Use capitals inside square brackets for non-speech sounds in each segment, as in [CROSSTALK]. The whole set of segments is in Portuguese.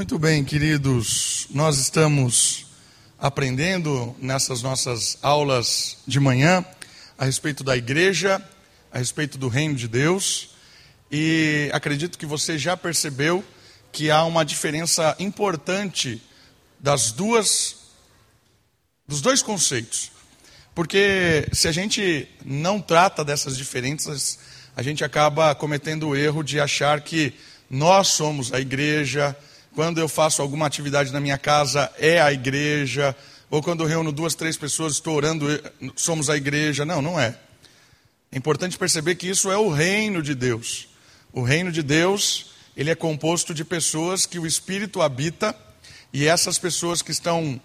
Muito bem, queridos, nós estamos aprendendo nessas nossas aulas de manhã a respeito da igreja, a respeito do reino de Deus, e acredito que você já percebeu que há uma diferença importante das duas dos dois conceitos. Porque se a gente não trata dessas diferenças, a gente acaba cometendo o erro de achar que nós somos a igreja, quando eu faço alguma atividade na minha casa é a igreja, ou quando eu reúno duas, três pessoas, estou orando, somos a igreja. Não, não é. É importante perceber que isso é o reino de Deus. O reino de Deus, ele é composto de pessoas que o Espírito habita, e essas pessoas que estão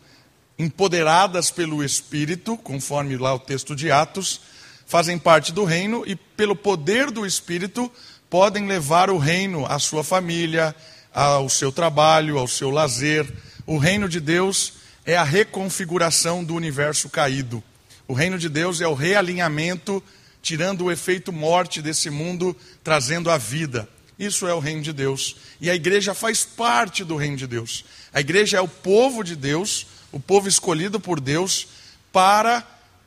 empoderadas pelo Espírito, conforme lá o texto de Atos, fazem parte do reino e, pelo poder do Espírito, podem levar o reino à sua família, ao seu trabalho, ao seu lazer. O reino de Deus é a reconfiguração do universo caído. O reino de Deus é o realinhamento, tirando o efeito morte desse mundo, trazendo a vida. Isso é o reino de Deus. E a igreja faz parte do reino de Deus. A igreja é o povo de Deus, o povo escolhido por Deus, para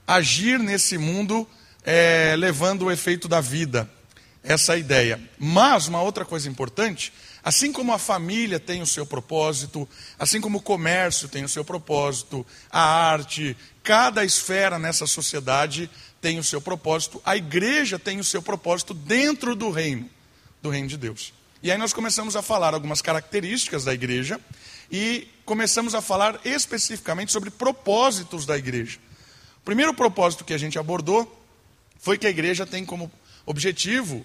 agir nesse mundo, é, levando o efeito da vida. Essa é a ideia. Mas uma outra coisa importante Assim como a família tem o seu propósito, assim como o comércio tem o seu propósito, a arte, cada esfera nessa sociedade tem o seu propósito, a igreja tem o seu propósito dentro do reino, do reino de Deus. E aí nós começamos a falar algumas características da igreja e começamos a falar especificamente sobre propósitos da igreja. O primeiro propósito que a gente abordou foi que a igreja tem como objetivo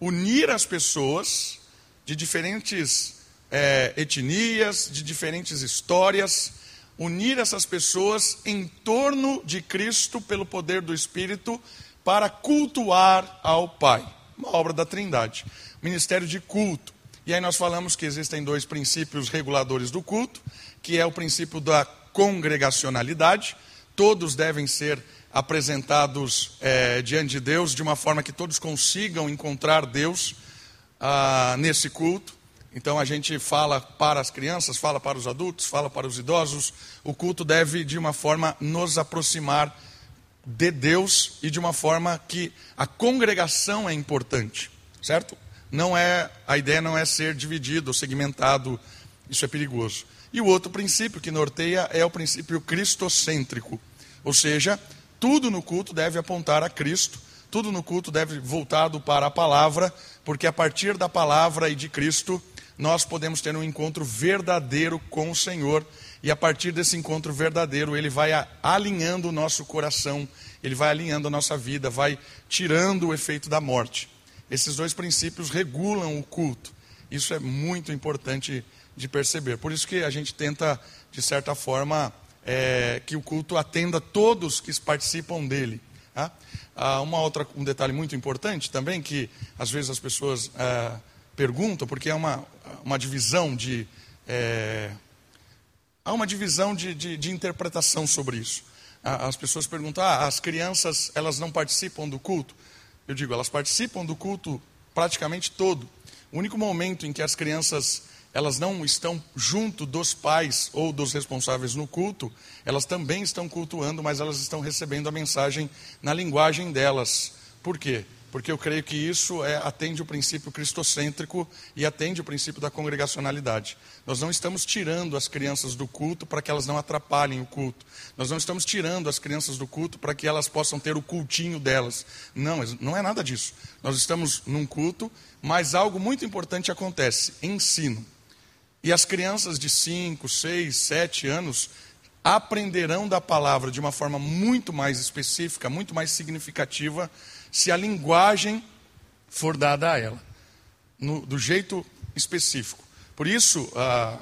unir as pessoas de diferentes é, etnias, de diferentes histórias, unir essas pessoas em torno de Cristo pelo poder do Espírito para cultuar ao Pai. Uma obra da Trindade. Ministério de culto. E aí nós falamos que existem dois princípios reguladores do culto, que é o princípio da congregacionalidade. Todos devem ser apresentados é, diante de Deus de uma forma que todos consigam encontrar Deus ah, nesse culto. Então a gente fala para as crianças, fala para os adultos, fala para os idosos. O culto deve, de uma forma, nos aproximar de Deus e de uma forma que a congregação é importante, certo? Não é a ideia não é ser dividido, segmentado. Isso é perigoso. E o outro princípio que norteia é o princípio cristocêntrico, ou seja, tudo no culto deve apontar a Cristo tudo no culto deve voltado para a palavra, porque a partir da palavra e de Cristo, nós podemos ter um encontro verdadeiro com o Senhor, e a partir desse encontro verdadeiro, ele vai alinhando o nosso coração, ele vai alinhando a nossa vida, vai tirando o efeito da morte. Esses dois princípios regulam o culto. Isso é muito importante de perceber. Por isso que a gente tenta, de certa forma, é, que o culto atenda todos que participam dele. Tá? Ah, uma outra, um detalhe muito importante também, que às vezes as pessoas ah, perguntam, porque é uma, uma divisão de. É, há uma divisão de, de, de, interpretação sobre isso. Ah, as pessoas perguntam, ah, as crianças elas não participam do culto? Eu digo, elas participam do culto praticamente todo. O único momento em que as crianças elas não estão junto dos pais ou dos responsáveis no culto, elas também estão cultuando, mas elas estão recebendo a mensagem na linguagem delas. Por quê? Porque eu creio que isso é, atende o princípio cristocêntrico e atende o princípio da congregacionalidade. Nós não estamos tirando as crianças do culto para que elas não atrapalhem o culto. Nós não estamos tirando as crianças do culto para que elas possam ter o cultinho delas. Não, não é nada disso. Nós estamos num culto, mas algo muito importante acontece: ensino. E as crianças de 5, 6, 7 anos aprenderão da palavra de uma forma muito mais específica, muito mais significativa, se a linguagem for dada a ela, no, do jeito específico. Por isso, ah,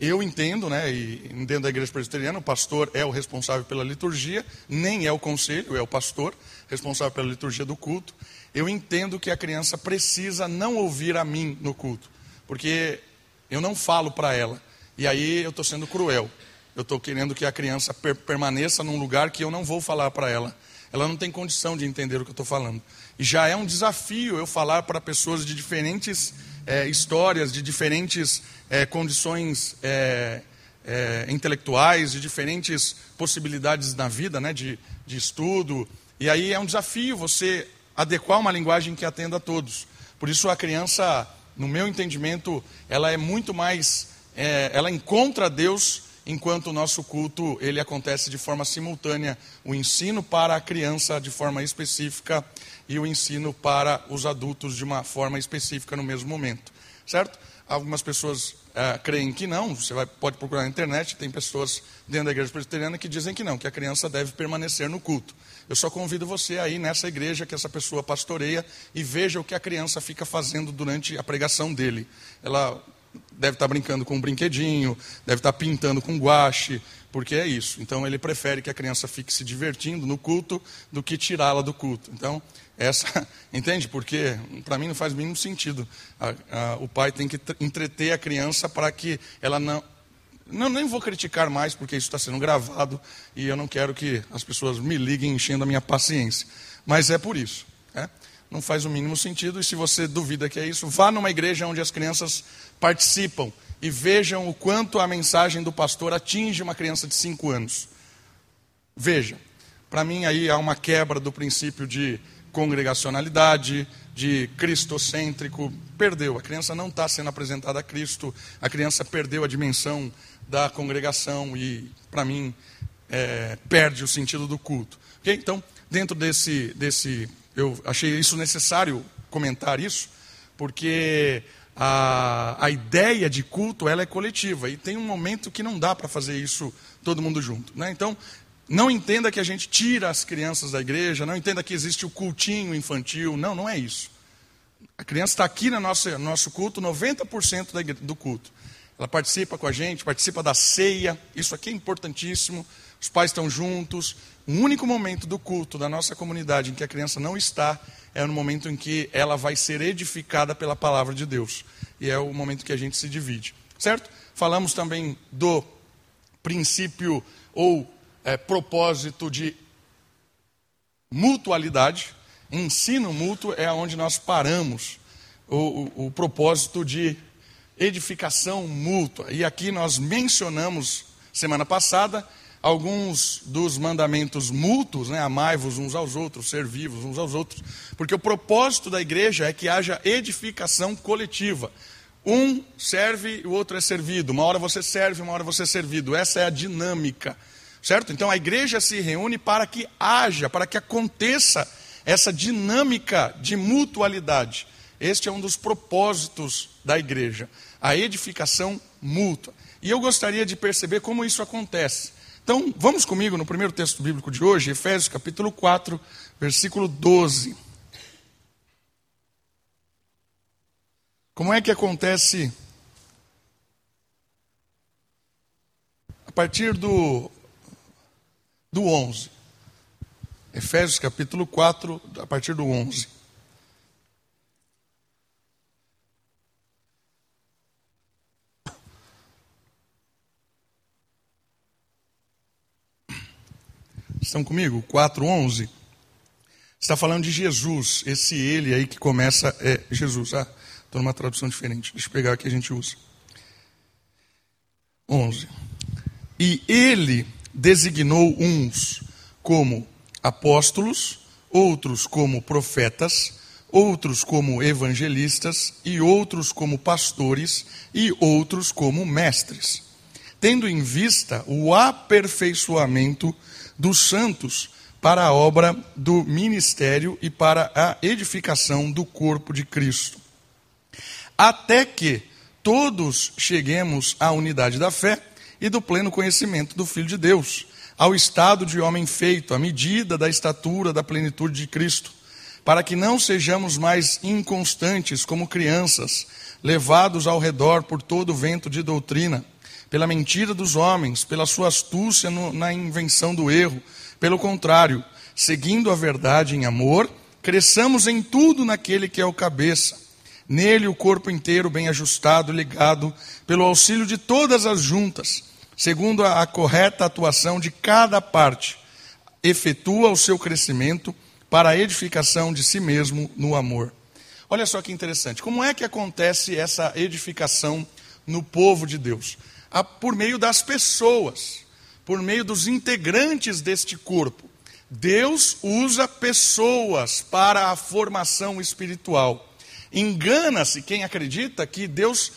eu entendo, né, e dentro da igreja presbiteriana, o pastor é o responsável pela liturgia, nem é o conselho, é o pastor responsável pela liturgia do culto. Eu entendo que a criança precisa não ouvir a mim no culto, porque eu não falo para ela. E aí eu estou sendo cruel. Eu estou querendo que a criança per permaneça num lugar que eu não vou falar para ela. Ela não tem condição de entender o que eu estou falando. E já é um desafio eu falar para pessoas de diferentes é, histórias de diferentes é, condições é, é, intelectuais, de diferentes possibilidades na vida, né, de, de estudo. E aí é um desafio você adequar uma linguagem que atenda a todos. Por isso a criança, no meu entendimento, ela é muito mais, é, ela encontra Deus enquanto o nosso culto ele acontece de forma simultânea, o ensino para a criança de forma específica e o ensino para os adultos de uma forma específica no mesmo momento, certo? Algumas pessoas é, creem que não, você vai, pode procurar na internet, tem pessoas dentro da igreja presbiteriana que dizem que não, que a criança deve permanecer no culto. Eu só convido você aí nessa igreja que essa pessoa pastoreia e veja o que a criança fica fazendo durante a pregação dele. Ela deve estar brincando com um brinquedinho, deve estar pintando com guache, porque é isso. Então ele prefere que a criança fique se divertindo no culto do que tirá-la do culto. Então, essa, [LAUGHS] entende? Porque para mim não faz o mínimo sentido. A, a, o pai tem que entreter a criança para que ela não. Não, nem vou criticar mais, porque isso está sendo gravado e eu não quero que as pessoas me liguem enchendo a minha paciência. Mas é por isso. É? Não faz o mínimo sentido, e se você duvida que é isso, vá numa igreja onde as crianças participam e vejam o quanto a mensagem do pastor atinge uma criança de 5 anos. Veja, para mim aí há uma quebra do princípio de congregacionalidade, de cristocêntrico. Perdeu, a criança não está sendo apresentada a Cristo, a criança perdeu a dimensão da congregação e, para mim, é, perde o sentido do culto. Okay? Então, dentro desse, desse. Eu achei isso necessário comentar isso, porque a, a ideia de culto ela é coletiva e tem um momento que não dá para fazer isso todo mundo junto. Né? Então, não entenda que a gente tira as crianças da igreja, não entenda que existe o cultinho infantil. Não, não é isso. A criança está aqui no nosso, no nosso culto, 90% do culto. Ela participa com a gente, participa da ceia, isso aqui é importantíssimo. Os pais estão juntos. O único momento do culto da nossa comunidade em que a criança não está é no momento em que ela vai ser edificada pela palavra de Deus. E é o momento que a gente se divide. Certo? Falamos também do princípio ou é, propósito de mutualidade. Ensino mútuo é onde nós paramos. O, o, o propósito de edificação mútua. E aqui nós mencionamos, semana passada, alguns dos mandamentos mútuos, né? amai-vos uns aos outros, servi-vos uns aos outros, porque o propósito da igreja é que haja edificação coletiva. Um serve o outro é servido. Uma hora você serve, uma hora você é servido. Essa é a dinâmica, certo? Então a igreja se reúne para que haja, para que aconteça essa dinâmica de mutualidade. Este é um dos propósitos da igreja, a edificação mútua. E eu gostaria de perceber como isso acontece. Então, vamos comigo no primeiro texto bíblico de hoje, Efésios capítulo 4, versículo 12. Como é que acontece a partir do, do 11? Efésios capítulo 4, a partir do 11. Estão comigo? 4:11. Está falando de Jesus, esse ele aí que começa é Jesus. Ah, estou numa tradução diferente. Deixa eu pegar aqui a gente usa. 11. E ele designou uns como apóstolos, outros como profetas, outros como evangelistas e outros como pastores e outros como mestres, tendo em vista o aperfeiçoamento dos santos para a obra do ministério e para a edificação do corpo de Cristo. Até que todos cheguemos à unidade da fé e do pleno conhecimento do Filho de Deus, ao estado de homem feito, à medida da estatura da plenitude de Cristo, para que não sejamos mais inconstantes como crianças, levados ao redor por todo o vento de doutrina pela mentira dos homens, pela sua astúcia no, na invenção do erro. Pelo contrário, seguindo a verdade em amor, cresçamos em tudo naquele que é o cabeça. Nele o corpo inteiro bem ajustado, ligado, pelo auxílio de todas as juntas, segundo a, a correta atuação de cada parte, efetua o seu crescimento para a edificação de si mesmo no amor. Olha só que interessante. Como é que acontece essa edificação no povo de Deus? Por meio das pessoas, por meio dos integrantes deste corpo. Deus usa pessoas para a formação espiritual. Engana-se quem acredita que Deus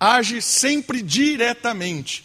age sempre diretamente.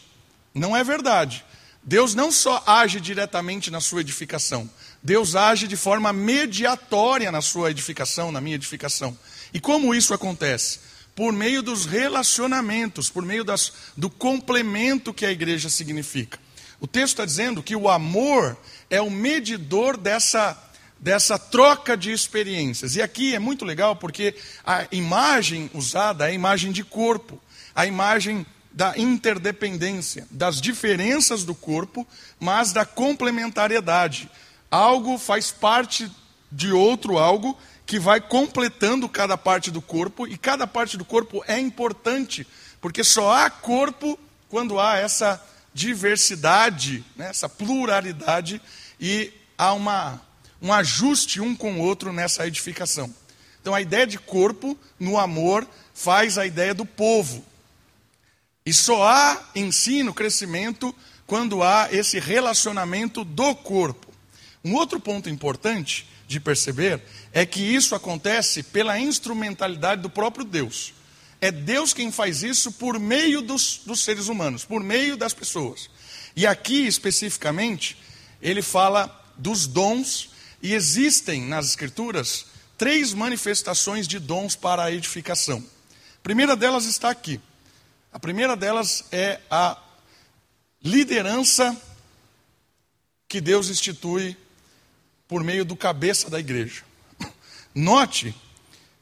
Não é verdade. Deus não só age diretamente na sua edificação, Deus age de forma mediatória na sua edificação, na minha edificação. E como isso acontece? Por meio dos relacionamentos, por meio das, do complemento que a igreja significa. O texto está dizendo que o amor é o medidor dessa, dessa troca de experiências. E aqui é muito legal porque a imagem usada é a imagem de corpo, a imagem da interdependência, das diferenças do corpo, mas da complementariedade. Algo faz parte de outro algo que vai completando cada parte do corpo, e cada parte do corpo é importante, porque só há corpo quando há essa diversidade, né, essa pluralidade, e há uma, um ajuste um com o outro nessa edificação. Então a ideia de corpo no amor faz a ideia do povo. E só há ensino, crescimento, quando há esse relacionamento do corpo. Um outro ponto importante de perceber é que isso acontece pela instrumentalidade do próprio Deus. É Deus quem faz isso por meio dos, dos seres humanos, por meio das pessoas. E aqui, especificamente, ele fala dos dons, e existem nas Escrituras três manifestações de dons para a edificação. A primeira delas está aqui. A primeira delas é a liderança que Deus institui por meio do cabeça da igreja. [COUGHS] Note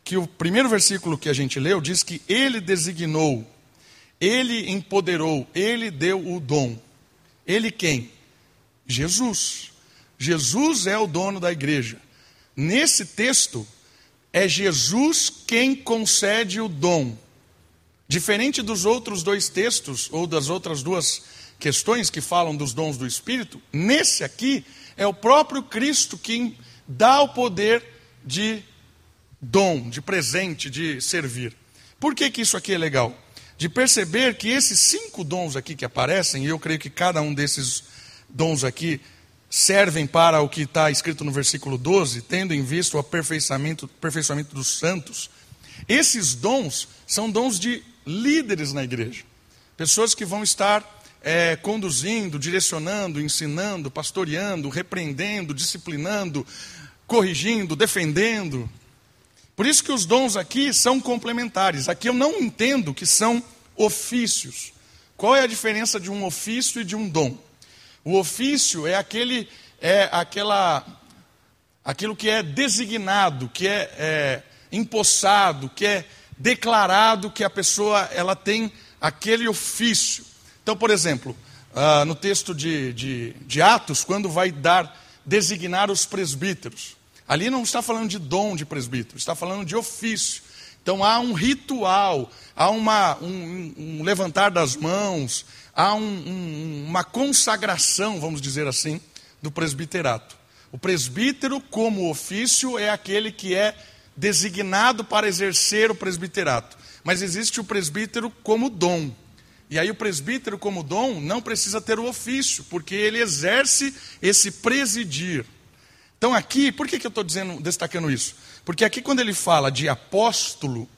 que o primeiro versículo que a gente leu diz que ele designou, ele empoderou, ele deu o dom. Ele quem? Jesus. Jesus é o dono da igreja. Nesse texto, é Jesus quem concede o dom. Diferente dos outros dois textos, ou das outras duas questões que falam dos dons do Espírito, nesse aqui é o próprio Cristo quem dá o poder de dom, de presente, de servir. Por que, que isso aqui é legal? De perceber que esses cinco dons aqui que aparecem, e eu creio que cada um desses dons aqui servem para o que está escrito no versículo 12, tendo em vista o aperfeiçoamento, aperfeiçoamento dos santos. Esses dons são dons de líderes na igreja, pessoas que vão estar é, conduzindo, direcionando, ensinando, pastoreando, repreendendo, disciplinando, corrigindo, defendendo. Por isso que os dons aqui são complementares. Aqui eu não entendo que são ofícios. Qual é a diferença de um ofício e de um dom? O ofício é aquele, é aquela, aquilo que é designado, que é, é empossado, que é declarado que a pessoa ela tem aquele ofício. Então, por exemplo, uh, no texto de, de, de Atos, quando vai dar, designar os presbíteros, ali não está falando de dom de presbítero, está falando de ofício. Então há um ritual, há uma, um, um levantar das mãos, há um, um, uma consagração, vamos dizer assim, do presbiterato. O presbítero, como ofício, é aquele que é designado para exercer o presbiterato. Mas existe o presbítero como dom. E aí o presbítero como dom não precisa ter o ofício, porque ele exerce esse presidir. Então aqui, por que, que eu estou destacando isso? Porque aqui quando ele fala de apóstolo,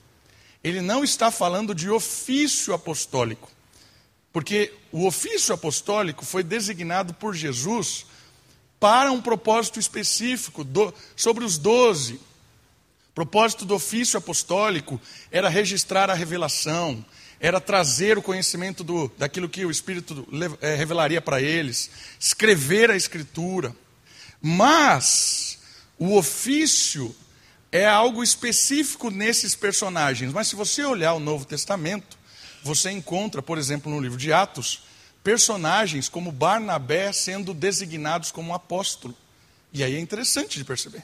ele não está falando de ofício apostólico. Porque o ofício apostólico foi designado por Jesus para um propósito específico do, sobre os doze. O propósito do ofício apostólico era registrar a revelação, era trazer o conhecimento do, daquilo que o Espírito é, revelaria para eles, escrever a Escritura. Mas o ofício é algo específico nesses personagens. Mas se você olhar o Novo Testamento, você encontra, por exemplo, no livro de Atos, personagens como Barnabé sendo designados como apóstolo. E aí é interessante de perceber.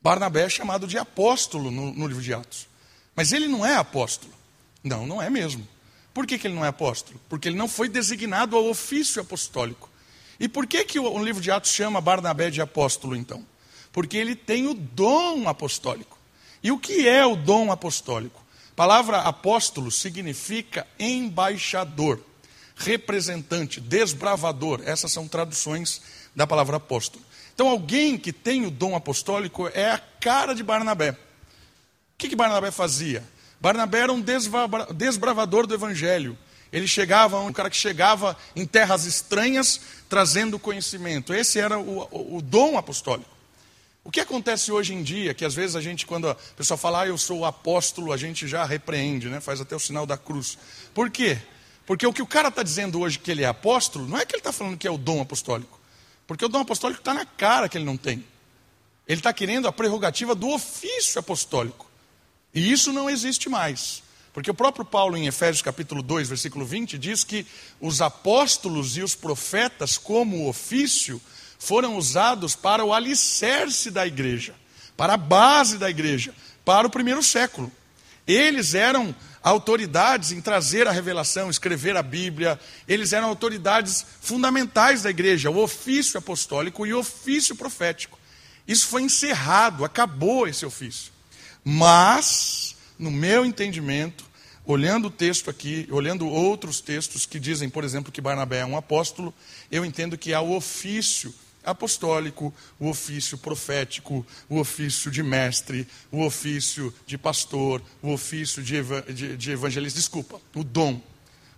Barnabé é chamado de apóstolo no, no, livro de Atos. Mas ele não é apóstolo. Não, não é mesmo. Por que, que ele não é apóstolo? Porque ele não foi designado ao ofício apostólico. E por que, que o, o livro de Atos chama Barnabé de apóstolo, então? Porque ele tem o dom apostólico. E o que é o dom apostólico? Palavra apóstolo significa embaixador, representante, desbravador. Essas são traduções da palavra apóstolo. Então, alguém que tem o dom apostólico é a cara de Barnabé. O que, que Barnabé fazia? Barnabé era um desbravador do evangelho. Ele chegava, um cara que chegava em terras estranhas trazendo conhecimento. Esse era o, o, o dom apostólico. O que acontece hoje em dia, que às vezes a gente, quando a pessoa fala, ah, eu sou apóstolo, a gente já repreende, né? faz até o sinal da cruz. Por quê? Porque o que o cara está dizendo hoje que ele é apóstolo, não é que ele está falando que é o dom apostólico. Porque o dom apostólico está na cara que ele não tem. Ele está querendo a prerrogativa do ofício apostólico. E isso não existe mais. Porque o próprio Paulo, em Efésios capítulo 2, versículo 20, diz que os apóstolos e os profetas, como ofício, foram usados para o alicerce da igreja, para a base da igreja, para o primeiro século. Eles eram autoridades em trazer a revelação, escrever a Bíblia, eles eram autoridades fundamentais da igreja, o ofício apostólico e o ofício profético. Isso foi encerrado, acabou esse ofício. Mas, no meu entendimento, olhando o texto aqui, olhando outros textos que dizem, por exemplo, que Barnabé é um apóstolo, eu entendo que há o ofício apostólico, o ofício profético, o ofício de mestre, o ofício de pastor, o ofício de, de, de evangelista, desculpa, o dom.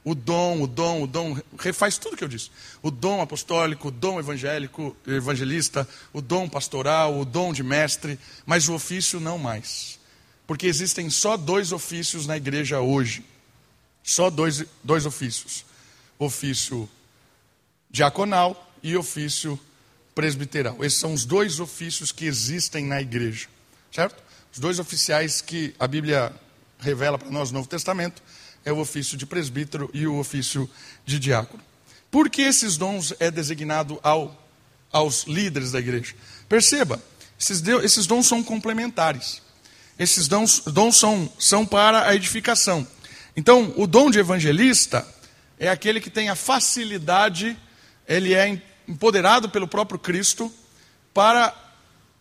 O dom, o dom, o dom, refaz tudo que eu disse. O dom apostólico, o dom evangélico, evangelista, o dom pastoral, o dom de mestre, mas o ofício não mais. Porque existem só dois ofícios na igreja hoje. Só dois, dois ofícios: ofício diaconal e ofício presbiteral. Esses são os dois ofícios que existem na igreja. Certo? Os dois oficiais que a Bíblia revela para nós no Novo Testamento é o ofício de presbítero e o ofício de diácono. Por que esses dons é designado ao, aos líderes da igreja? Perceba, esses, esses dons são complementares. Esses dons, dons são, são para a edificação. Então, o dom de evangelista é aquele que tem a facilidade, ele é empoderado pelo próprio Cristo para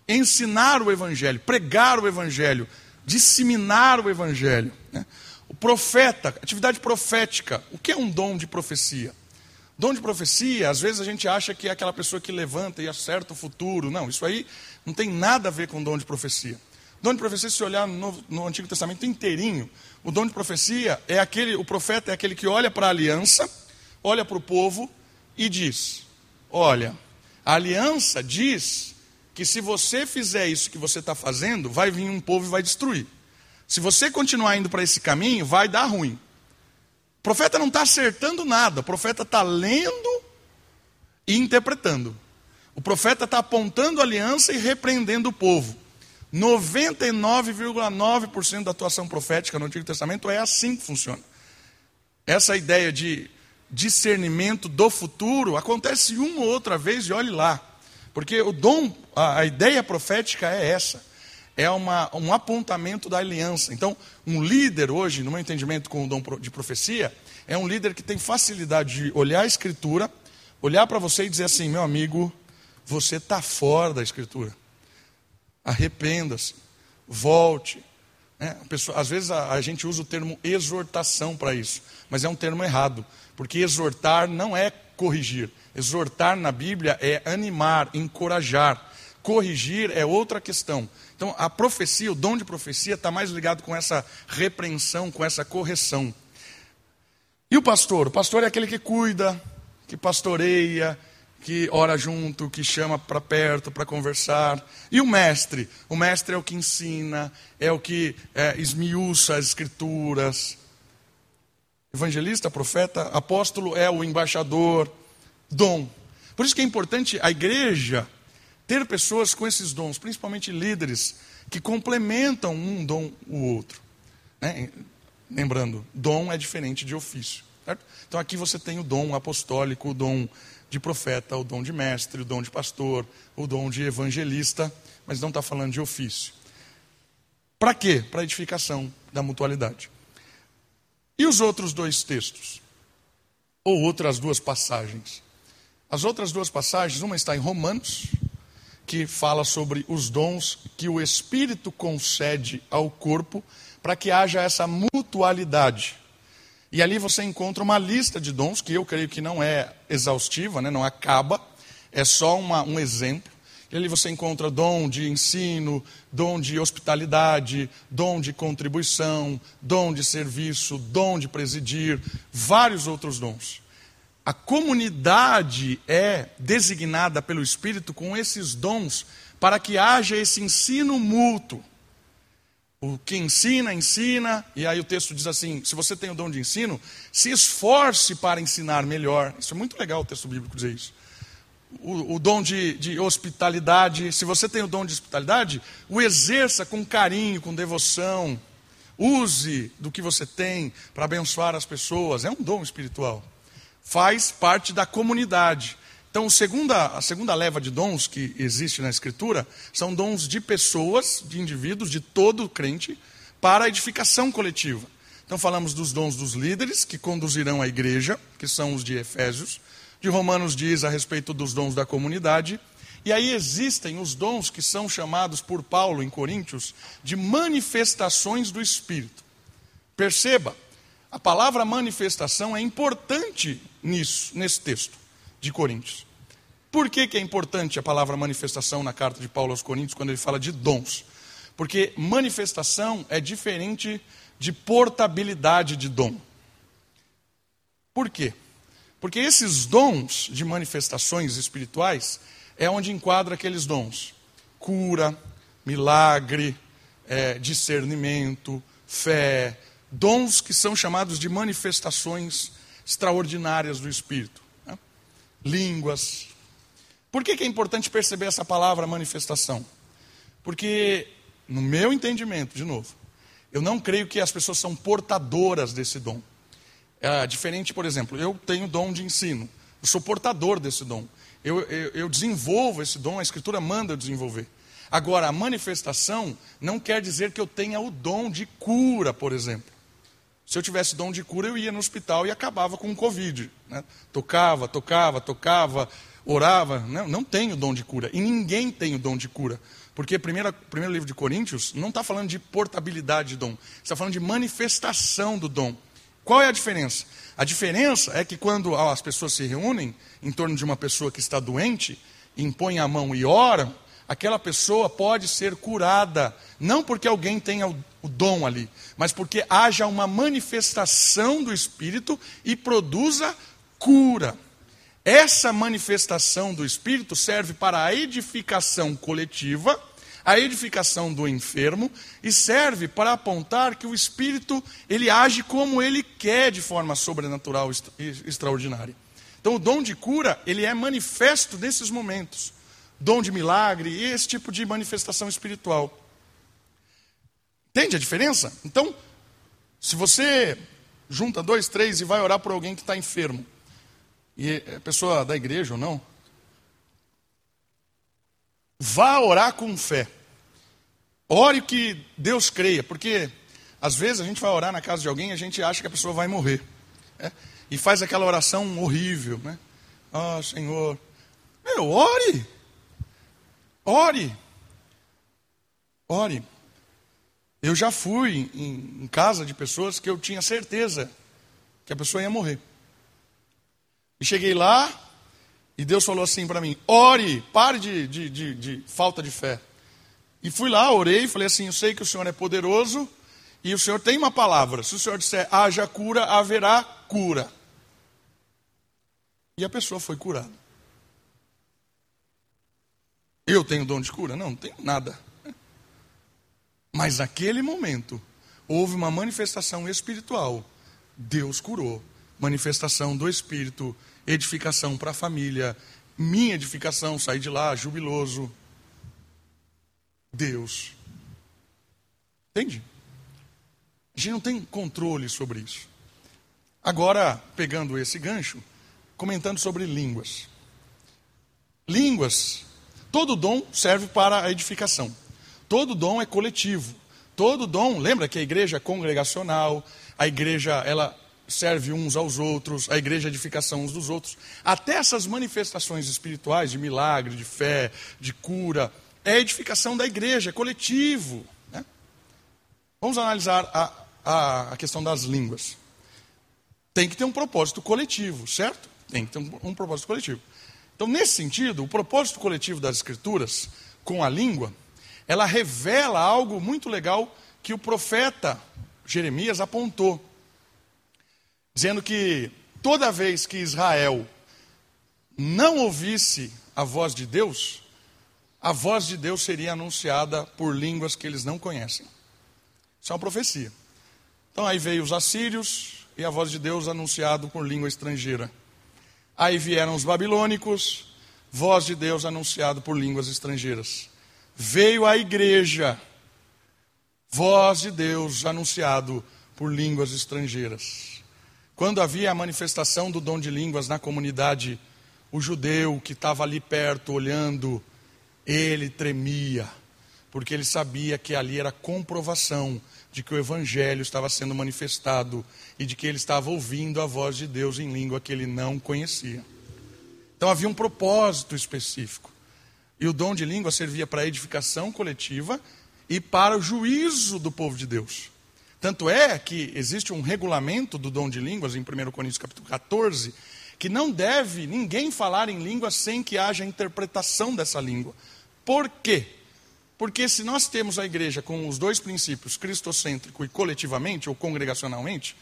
ensinar o evangelho, pregar o evangelho, disseminar o evangelho. Né? O profeta, atividade profética, o que é um dom de profecia? Dom de profecia, às vezes a gente acha que é aquela pessoa que levanta e acerta o futuro. Não, isso aí não tem nada a ver com dom de profecia. Dom de profecia, se olhar no, no, Antigo Testamento inteirinho, o dom de profecia é aquele, o profeta é aquele que olha para a aliança, olha para o povo e diz: Olha, a aliança diz que se você fizer isso que você está fazendo, vai vir um povo e vai destruir. Se você continuar indo para esse caminho, vai dar ruim. O profeta não está acertando nada, o profeta está lendo e interpretando. O profeta está apontando a aliança e repreendendo o povo. 99,9% da atuação profética no Antigo Testamento é assim que funciona. Essa ideia de discernimento do futuro acontece uma ou outra vez e olhe lá. Porque o dom, a, ideia profética é essa. É uma, um apontamento da aliança. Então, um líder hoje, no meu entendimento com o dom de profecia, é um líder que tem facilidade de olhar a escritura, olhar para você e dizer assim, meu amigo, você está fora da escritura arrependa-se, volte. É, pessoa, às vezes a, a, gente usa o termo exortação para isso, mas é um termo errado, porque exortar não é corrigir. Exortar na Bíblia é animar, encorajar. Corrigir é outra questão. Então, a profecia, o dom de profecia, está mais ligado com essa repreensão, com essa correção. E o pastor? O pastor é aquele que cuida, que pastoreia, que ora junto, que chama para perto para conversar. E o mestre? O mestre é o que ensina, é o que é, esmiuça as escrituras. Evangelista, profeta, apóstolo é o embaixador, dom. Por isso que é importante a igreja ter pessoas com esses dons, principalmente líderes, que complementam um dom o outro. Né? Lembrando, dom é diferente de ofício. Certo? Então aqui você tem o dom apostólico, o dom de profeta, o dom de mestre, o dom de pastor, o dom de evangelista, mas não está falando de ofício. Para quê? Para edificação da mutualidade. E os outros dois textos? Ou outras duas passagens? As outras duas passagens, uma está em Romanos, que fala sobre os dons que o Espírito concede ao corpo para que haja essa mutualidade. E ali você encontra uma lista de dons que eu creio que não é exaustiva, né, não acaba, é só uma, um exemplo. E ali você encontra dom de ensino, dom de hospitalidade, dom de contribuição, dom de serviço, dom de presidir, vários outros dons. A comunidade é designada pelo Espírito com esses dons para que haja esse ensino mútuo. O que ensina, ensina, e aí o texto diz assim: se você tem o dom de ensino, se esforce para ensinar melhor. Isso é muito legal o texto bíblico dizer isso. O, o dom de, de hospitalidade, se você tem o dom de hospitalidade, o exerça com carinho, com devoção. Use do que você tem para abençoar as pessoas. É um dom espiritual faz parte da comunidade. Então, segunda, a segunda leva de dons que existe na Escritura são dons de pessoas, de indivíduos, de todo crente, para a edificação coletiva. Então, falamos dos dons dos líderes, que conduzirão a igreja, que são os de Efésios. De Romanos diz a respeito dos dons da comunidade. E aí existem os dons que são chamados por Paulo em Coríntios de manifestações do Espírito. Perceba, a palavra manifestação é importante nisso, nesse texto de Coríntios. Por que, que é importante a palavra manifestação na carta de Paulo aos Coríntios, quando ele fala de dons? Porque manifestação é diferente de portabilidade de dom. Por quê? Porque esses dons de manifestações espirituais é onde enquadra aqueles dons: cura, milagre, é, discernimento, fé, dons que são chamados de manifestações extraordinárias do Espírito. Né? Línguas. Por que, que é importante perceber essa palavra manifestação? Porque, no meu entendimento, de novo, eu não creio que as pessoas são portadoras desse dom. É diferente, por exemplo, eu tenho dom de ensino, eu sou portador desse dom. Eu, eu, eu desenvolvo esse dom, a Escritura manda eu desenvolver. Agora, a manifestação não quer dizer que eu tenha o dom de cura, por exemplo. Se eu tivesse dom de cura, eu ia no hospital e acabava com o Covid. Né? Tocava, tocava, tocava, orava. Não, não tenho dom de cura. E ninguém tem o dom de cura. Porque o primeiro livro de Coríntios não está falando de portabilidade de dom. Está falando de manifestação do dom. Qual é a diferença? A diferença é que quando as pessoas se reúnem em torno de uma pessoa que está doente, impõem a mão e oram, aquela pessoa pode ser curada, não porque alguém tenha o, o dom ali, mas porque haja uma manifestação do Espírito e produza cura. Essa manifestação do Espírito serve para a edificação coletiva, a edificação do enfermo e serve para apontar que o Espírito ele age como ele quer de forma sobrenatural e extraordinária. Então o dom de cura, ele é manifesto nesses momentos dom de milagre e esse tipo de manifestação espiritual. Entende a diferença? Então, se você junta dois, três e vai orar por alguém que está enfermo, e é pessoa da igreja ou não, vá orar com fé. Ore que Deus creia, porque às vezes a gente vai orar na casa de alguém e a gente acha que a pessoa vai morrer. Né? E faz aquela oração horrível, né? Ah, oh, Senhor. Meu, ore. Ore. Ore. Eu já fui em, em, casa de pessoas que eu tinha certeza que a pessoa ia morrer. E cheguei lá e Deus falou assim para mim: ore, pare de, de, de, de falta de fé. E fui lá, orei falei assim: eu sei que o Senhor é poderoso e o Senhor tem uma palavra. Se o Senhor disser haja cura, haverá cura. E a pessoa foi curada. Eu tenho dom de cura? Não, não tenho nada. Mas naquele momento, houve uma manifestação espiritual. Deus curou. Manifestação do Espírito, edificação para a família, minha edificação, saí de lá jubiloso. Deus. Entende? A gente não tem controle sobre isso. Agora, pegando esse gancho, comentando sobre línguas. Línguas Todo dom serve para a edificação. Todo dom é coletivo. Todo dom, lembra que a igreja é congregacional, a igreja ela serve uns aos outros, a igreja é edificação uns dos outros. Até essas manifestações espirituais de milagre, de fé, de cura, é edificação da igreja, é coletivo. Né? Vamos analisar a, a, a, questão das línguas. Tem que ter um propósito coletivo, certo? Tem que ter um, um propósito coletivo. Então, nesse sentido, o propósito coletivo das Escrituras com a língua, ela revela algo muito legal que o profeta Jeremias apontou dizendo que toda vez que Israel não ouvisse a voz de Deus, a voz de Deus seria anunciada por línguas que eles não conhecem. Isso é uma profecia. Então aí veio os assírios e a voz de Deus anunciado por língua estrangeira. Aí vieram os babilônicos, voz de Deus anunciado por línguas estrangeiras. Veio a igreja, voz de Deus anunciado por línguas estrangeiras. Quando havia a manifestação do dom de línguas na comunidade, o judeu que estava ali perto olhando, ele tremia, porque ele sabia que ali era comprovação de que o evangelho estava sendo manifestado e de que ele estava ouvindo a voz de Deus em língua que ele não conhecia. Então havia um propósito específico. E o dom de língua servia para a edificação coletiva e para o juízo do povo de Deus. Tanto é que existe um regulamento do dom de línguas em 1 Coríntios capítulo 14, que não deve ninguém falar em língua sem que haja interpretação dessa língua. Por quê? Porque se nós temos a igreja com os dois princípios, cristocêntrico e coletivamente ou congregacionalmente,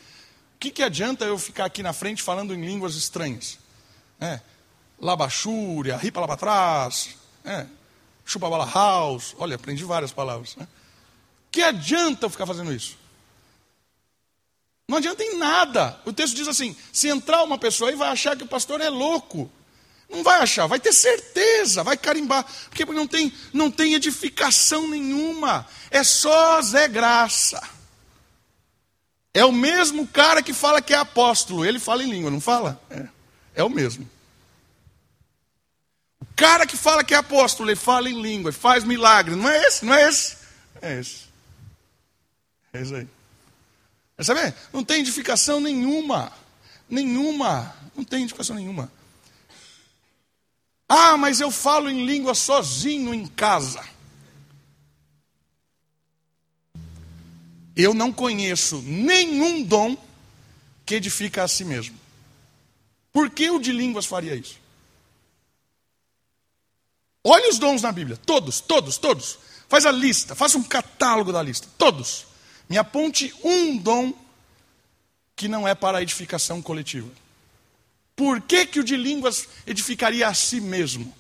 o que, que adianta eu ficar aqui na frente falando em línguas estranhas? É, labachúria, ripa lá para trás, é, chupa bala house, olha, aprendi várias palavras. Né? Que adianta eu ficar fazendo isso? Não adianta em nada. O texto diz assim: se entrar uma pessoa aí, vai achar que o pastor é louco. Não vai achar, vai ter certeza, vai carimbar, porque não tem, não tem edificação nenhuma, é só Zé Graça. É o mesmo cara que fala que é apóstolo, ele fala em língua, não fala? É, é o mesmo. O cara que fala que é apóstolo, ele fala em língua, faz milagre, não é esse? Não é esse? É esse. É isso aí. Sabe? Não tem edificação nenhuma. Nenhuma. Não tem edificação nenhuma. Ah, mas eu falo em língua sozinho em casa. Eu não conheço nenhum dom que edifica a si mesmo. Por que o de línguas faria isso? Olhe os dons na Bíblia, todos, todos, todos. Faz a lista, faça um catálogo da lista, todos. Me aponte um dom que não é para a edificação coletiva. Por que, que o de línguas edificaria a si mesmo?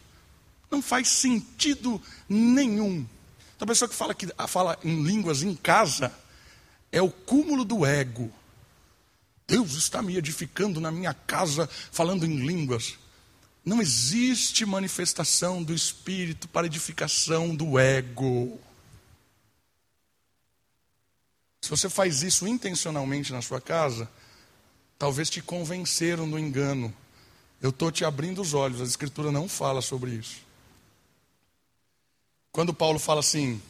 Não faz sentido nenhum. Então, a pessoa que fala, que fala em línguas em casa é o cúmulo do ego. Deus está me edificando na minha casa falando em línguas. Não existe manifestação do Espírito para edificação do ego. Se você faz isso intencionalmente na sua casa, talvez te convenceram do engano. Eu estou te abrindo os olhos, a Escritura não fala sobre isso. Quando Paulo fala assim,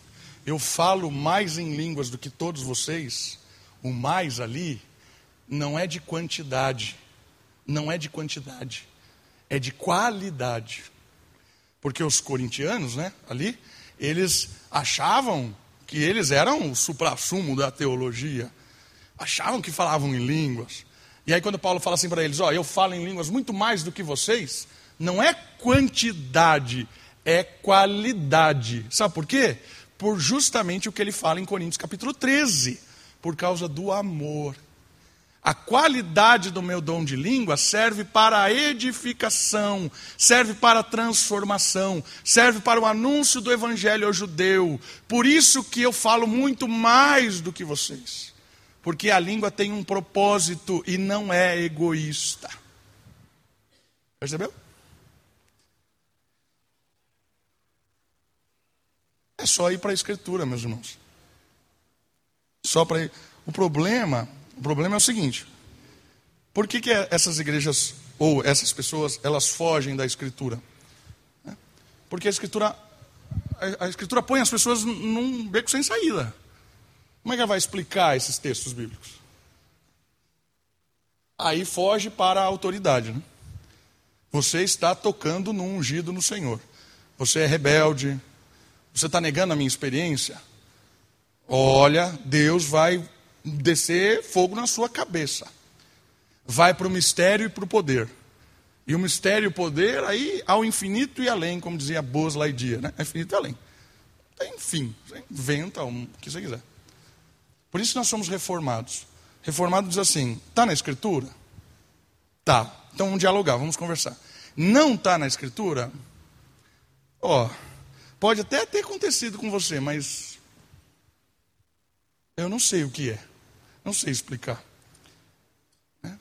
eu falo mais em línguas do que todos vocês, o mais ali não é de quantidade, não é de quantidade, é de qualidade. Porque os corintianos, né, ali, eles achavam que eles eram o suprassumo da teologia, achavam que falavam em línguas. E aí, quando Paulo fala assim para eles: Ó, eu falo em línguas muito mais do que vocês, não é quantidade, é qualidade. Sabe por quê? Por justamente o que ele fala em Coríntios capítulo 13, por causa do amor. A qualidade do meu dom de língua serve para a edificação, serve para a transformação, serve para o anúncio do evangelho ao judeu. Por isso que eu falo muito mais do que vocês. Porque a língua tem um propósito e não é egoísta. Percebeu? É só ir para a escritura, meus irmãos. Só para. O problema o problema é o seguinte: por que, que essas igrejas ou essas pessoas elas fogem da escritura? É, porque a escritura a escritura põe as pessoas num beco sem saída. Como é que ela vai explicar esses textos bíblicos? Aí foge para a autoridade. Né? Você está tocando no ungido no Senhor. Você é rebelde. Você está negando a minha experiência. Olha, Deus vai descer fogo na sua cabeça. Vai para o mistério e para o poder. E o mistério e o poder aí ao infinito e além, como dizia Buzz Lightyear, né? Infinito e além. Tem fim. Você inventa o que você quiser. Por isso nós somos reformados. Reformado diz assim: está na Escritura? Tá. Então vamos dialogar, vamos conversar. Não está na Escritura? Ó, pode até ter acontecido com você, mas eu não sei o que é. Não sei explicar.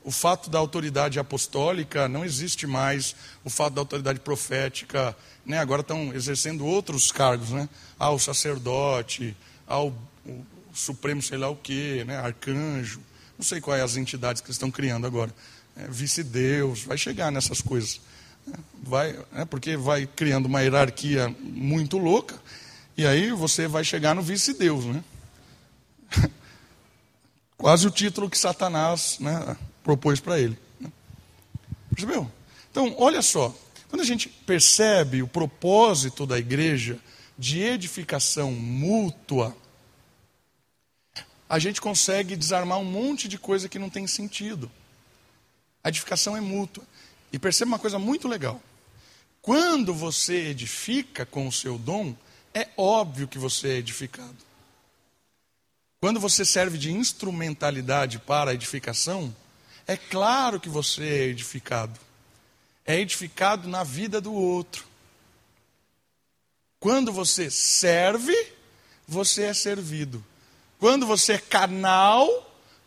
O fato da autoridade apostólica não existe mais, o fato da autoridade profética, né, agora estão exercendo outros cargos, né? Ao sacerdote, ao supremo sei lá o quê, né, arcanjo, não sei quais as entidades que estão criando agora. É, Vice-deus, vai chegar nessas coisas. Né? Vai, é, porque vai criando uma hierarquia muito louca, e aí você vai chegar no vice-deus, né? [LAUGHS] Quase o título que Satanás né, propôs para ele. Né? Percebeu? Então, olha só, quando a gente percebe o propósito da igreja de edificação mútua, a gente consegue desarmar um monte de coisa que não tem sentido. A edificação é mútua. E perceba uma coisa muito legal. Quando você edifica com o seu dom, é óbvio que você é edificado. Quando você serve de instrumentalidade para a edificação, é claro que você é edificado. É edificado na vida do outro. Quando você serve, você é servido. Quando você é canal,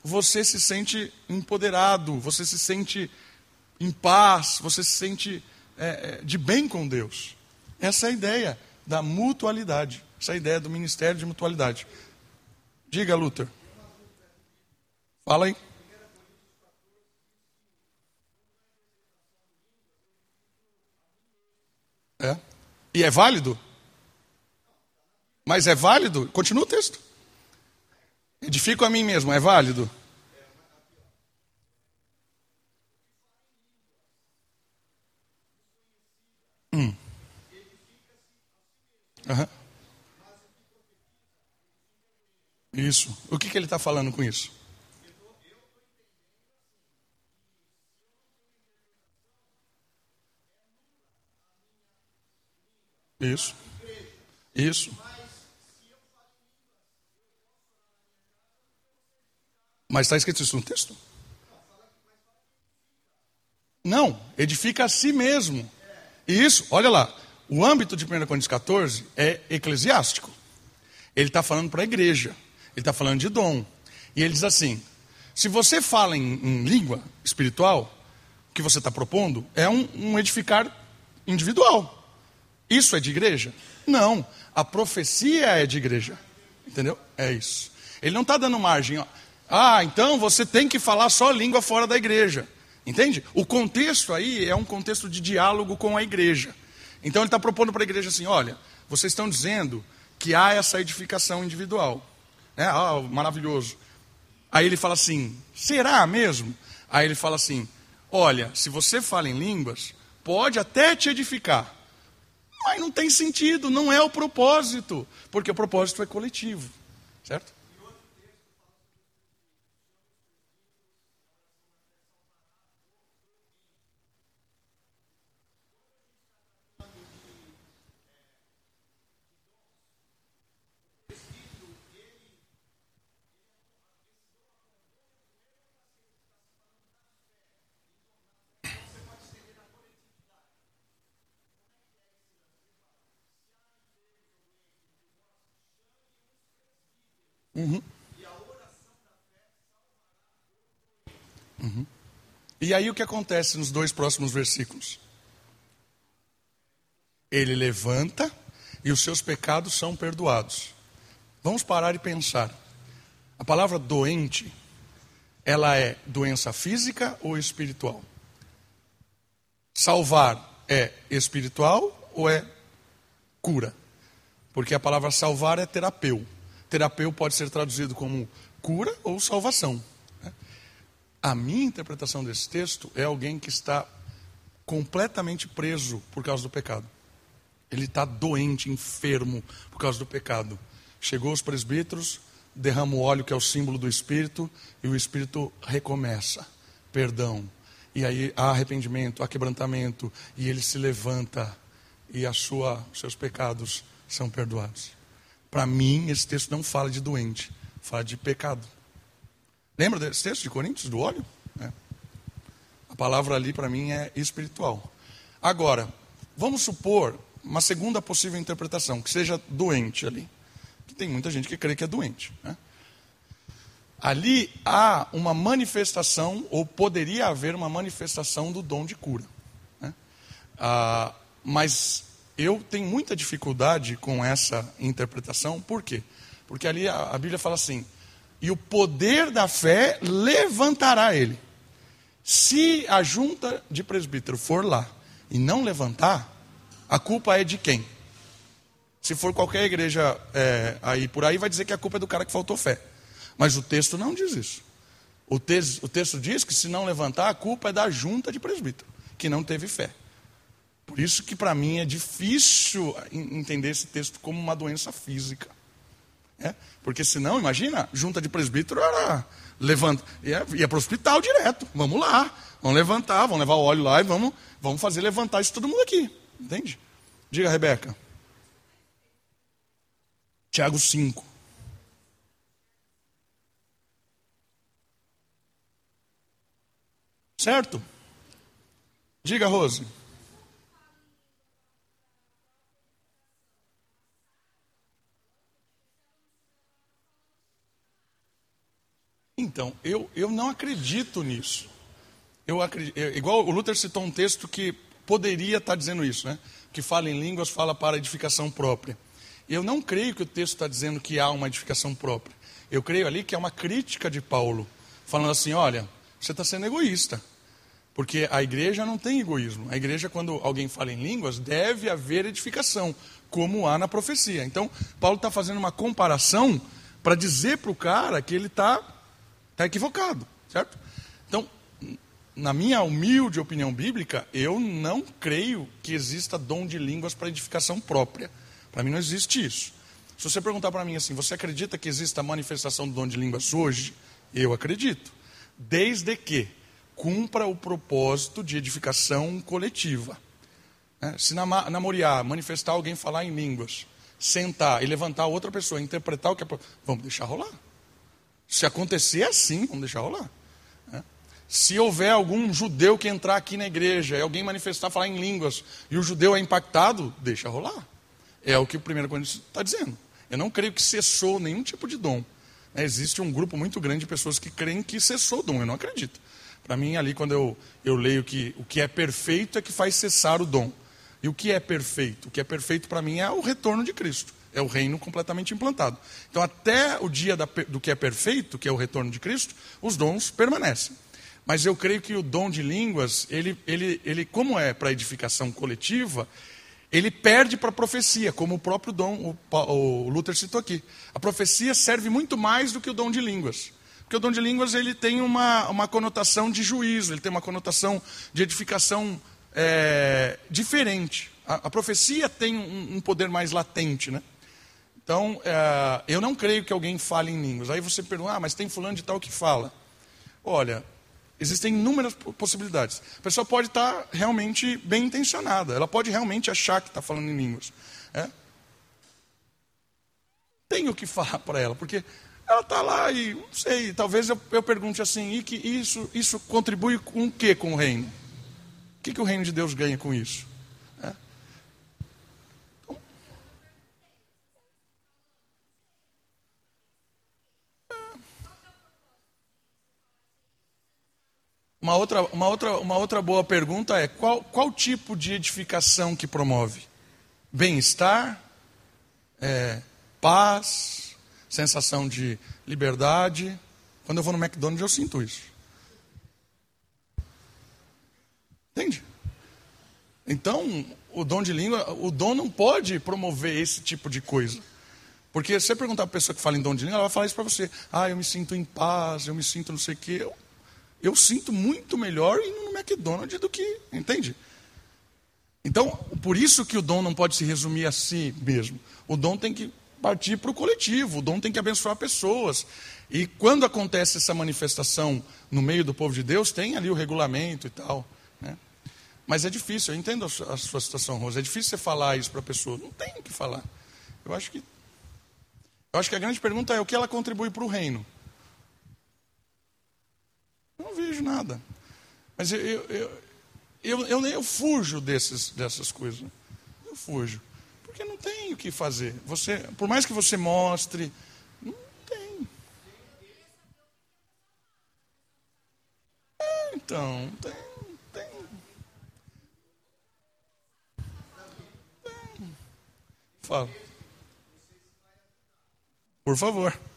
você se sente empoderado, você se sente em paz, você se sente é, é de bem com Deus. Essa é a ideia da mutualidade, essa é a ideia do ministério de mutualidade. Diga, Luther. Fala aí. É. E é válido? Mas é válido? Continua o texto. Edifico a mim mesmo, é válido? Hum. Uhum. Isso. O que, que ele está falando com isso? Isso. Isso. Mas está escrito isso no texto? Não, edifica a si mesmo. E isso, olha lá, o âmbito de 1 Coríntios 14 é eclesiástico. Ele está falando para a igreja, ele está falando de dom. E ele diz assim: se você fala em, em língua espiritual, o que você está propondo é um, um edificar individual. Isso é de igreja? Não, a profecia é de igreja. Entendeu? É isso. Ele não está dando margem. Ó. Ah, então você tem que falar só língua fora da igreja. Entende? O contexto aí é um contexto de diálogo com a igreja. Então ele está propondo para a igreja assim: olha, vocês estão dizendo que há essa edificação individual. Né? Ah, maravilhoso. Aí ele fala assim: será mesmo? Aí ele fala assim: olha, se você fala em línguas, pode até te edificar, mas não tem sentido, não é o propósito, porque o propósito é coletivo, certo? Uhum. Uhum. E aí o que acontece nos dois próximos versículos? Ele levanta e os seus pecados são perdoados. Vamos parar e pensar. A palavra doente, ela é doença física ou espiritual? Salvar é espiritual ou é cura? Porque a palavra salvar é terapeu. Terapeu pode ser traduzido como cura ou salvação. Né? A minha interpretação desse texto é alguém que está completamente preso por causa do pecado. Ele está doente, enfermo por causa do pecado. Chegou os presbíteros, derrama o óleo que é o símbolo do Espírito, e o Espírito recomeça. Perdão. E aí há arrependimento, há quebrantamento, e ele se levanta, e a sua, seus pecados são perdoados. Para mim, esse texto não fala de doente, fala de pecado. Lembra desse texto de Coríntios, do óleo? É. A palavra ali para mim é espiritual. Agora, vamos supor uma segunda possível interpretação, que seja doente ali. Que tem muita gente que crê que é doente. Né? Ali há uma manifestação, ou poderia haver uma manifestação do dom de cura. Né? Ah, mas eu tenho muita dificuldade com essa interpretação, por quê? Porque ali a, a Bíblia fala assim: e o poder da fé levantará ele. Se a junta de presbítero for lá e não levantar, a culpa é de quem? Se for qualquer igreja é, aí por aí, vai dizer que a culpa é do cara que faltou fé. Mas o texto não diz isso. O, o texto diz que se não levantar, a culpa é da junta de presbítero, que não teve fé. Por isso que para mim é difícil entender esse texto como uma doença física. É? Porque senão, imagina, junta de presbítero era levanta, ia, ia para o hospital direto. Vamos lá, vamos levantar, vamos levar o óleo lá e vamos, vamos fazer levantar isso todo mundo aqui. Entende? Diga, Rebeca. Tiago 5. Certo? Diga, Rose. Então, eu, eu não acredito nisso. Eu acredito, igual o Luther citou um texto que poderia estar dizendo isso, né? Que fala em línguas, fala para edificação própria. Eu não creio que o texto está dizendo que há uma edificação própria. Eu creio ali que é uma crítica de Paulo, falando assim: olha, você está sendo egoísta. Porque a igreja não tem egoísmo. A igreja, quando alguém fala em línguas, deve haver edificação, como há na profecia. Então, Paulo está fazendo uma comparação para dizer para o cara que ele está Está equivocado, certo? Então, na minha humilde opinião bíblica, eu não creio que exista dom de línguas para edificação própria. Para mim não existe isso. Se você perguntar para mim assim, você acredita que exista manifestação do dom de línguas hoje? Eu acredito. Desde que cumpra o propósito de edificação coletiva. É, se na, na Moriá manifestar alguém falar em línguas, sentar e levantar outra pessoa, interpretar o que é. Vamos deixar rolar. Se acontecer assim, vamos deixar rolar. Né? Se houver algum judeu que entrar aqui na igreja e alguém manifestar, falar em línguas, e o judeu é impactado, deixa rolar. É o que o primeiro Coríntios está dizendo. Eu não creio que cessou nenhum tipo de dom. Né? Existe um grupo muito grande de pessoas que creem que cessou o dom. Eu não acredito. Para mim, ali, quando eu, eu leio que o que é perfeito é que faz cessar o dom. E o que é perfeito? O que é perfeito para mim é o retorno de Cristo. É o reino completamente implantado. Então, até o dia da, do que é perfeito, que é o retorno de Cristo, os dons permanecem. Mas eu creio que o dom de línguas, ele, ele, ele como é para edificação coletiva, ele perde para a profecia, como o próprio dom, o, o Luther citou aqui. A profecia serve muito mais do que o dom de línguas. Porque o dom de línguas ele tem uma, uma conotação de juízo, ele tem uma conotação de edificação é, diferente. A, a, profecia tem um, um poder mais latente, né? Então, é, eu não creio que alguém fale em línguas. Aí você pergunta, ah, mas tem fulano de tal que fala. Olha, existem inúmeras possibilidades. A pessoa pode estar realmente bem intencionada. Ela pode realmente achar que está falando em línguas. É? Tenho que falar para ela, porque ela está lá e, não sei, talvez eu, eu, pergunte assim, e que isso, isso contribui com o que com o reino? O que, que o reino de Deus ganha com isso? Uma outra, uma outra, uma outra boa pergunta é: qual, qual tipo de edificação que promove? Bem-estar, é, paz, sensação de liberdade. Quando eu vou no McDonald's, eu sinto isso. Entende? Então, o dom de língua, o dom não pode promover esse tipo de coisa. Porque se você perguntar para a pessoa que fala em dom de língua, ela vai falar isso para você. Ah, eu me sinto em paz, eu me sinto não sei o quê. Eu sinto muito melhor indo no McDonald's do que, entende? Então, por isso que o dom não pode se resumir a si mesmo. O dom tem que partir para o coletivo, o dom tem que abençoar pessoas. E quando acontece essa manifestação no meio do povo de Deus, tem ali o regulamento e tal. Né? Mas é difícil, eu entendo a sua, situação, Rosa. É difícil você falar isso para a pessoa. Não tem o que falar. Eu acho que. Eu acho que a grande pergunta é o que ela contribui para o reino. Não vejo nada. Mas eu, eu, eu, eu, eu, fujo desses, dessas coisas. Eu fujo. Porque não tem o que fazer. Você, por mais que você mostre, não tem. É, então, tem, tem. Tem. Fala. Por favor.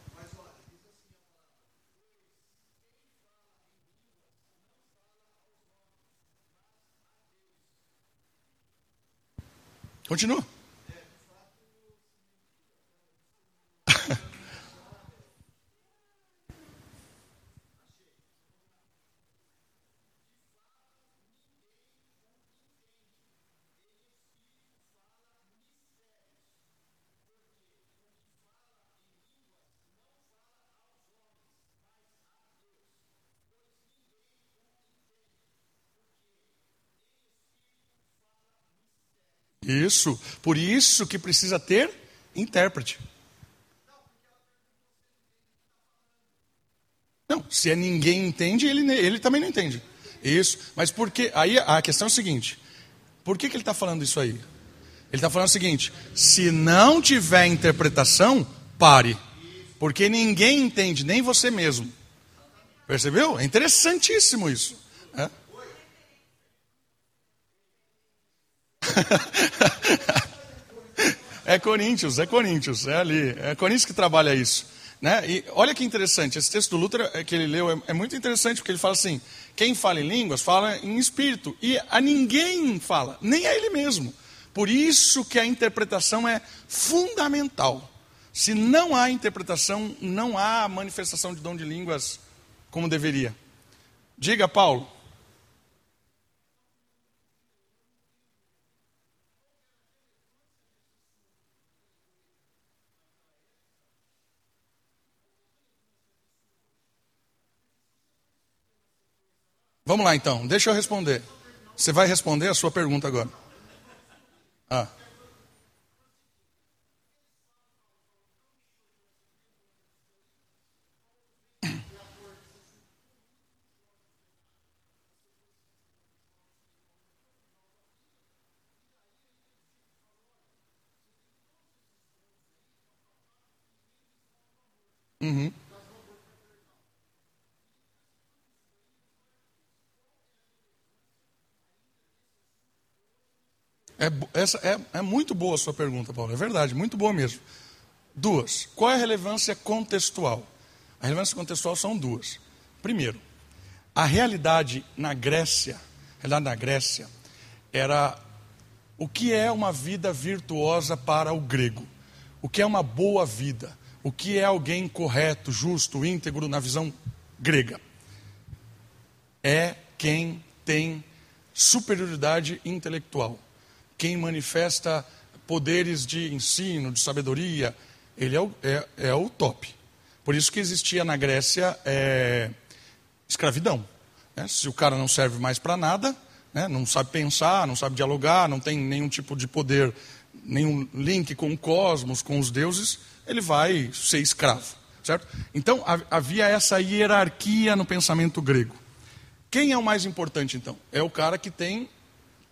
Continua. Isso, por isso que precisa ter intérprete. Não, se é ninguém entende, ele, ele também não entende. Isso, mas por que? Aí a questão é a seguinte: por que, que ele está falando isso aí? Ele está falando o seguinte: se não tiver interpretação, pare, porque ninguém entende, nem você mesmo. Percebeu? É interessantíssimo isso. [LAUGHS] É? Coríntios, é Coríntios, é ali. É Coríntios que trabalha isso. Né? E olha que interessante, esse texto do Lutero é, que ele leu é, é, muito interessante, porque ele fala assim: quem fala em línguas fala em espírito, e a ninguém fala, nem a ele mesmo. Por isso que a interpretação é fundamental. Se não há interpretação, não há manifestação de dom de línguas como deveria. Diga, Paulo. Vamos lá então, deixa eu responder. Você vai responder a sua pergunta agora. Ah. Uhum. É, essa é, é muito boa a sua pergunta, Paulo. É verdade, muito boa mesmo. Duas. Qual é a relevância contextual? A relevância contextual são duas. Primeiro, a realidade na Grécia, realidade na Grécia era o que é uma vida virtuosa para o grego, o que é uma boa vida, o que é alguém correto, justo, íntegro na visão grega. É quem tem superioridade intelectual quem manifesta poderes de ensino, de sabedoria, ele é o, é, é o top. Por isso que existia na Grécia é, escravidão. Né? Se o cara não serve mais para nada, né? não sabe pensar, não sabe dialogar, não tem nenhum tipo de poder, nenhum link com o cosmos, com os deuses, ele vai ser escravo. Certo? Então havia essa hierarquia no pensamento grego. Quem é o mais importante então? É o cara que tem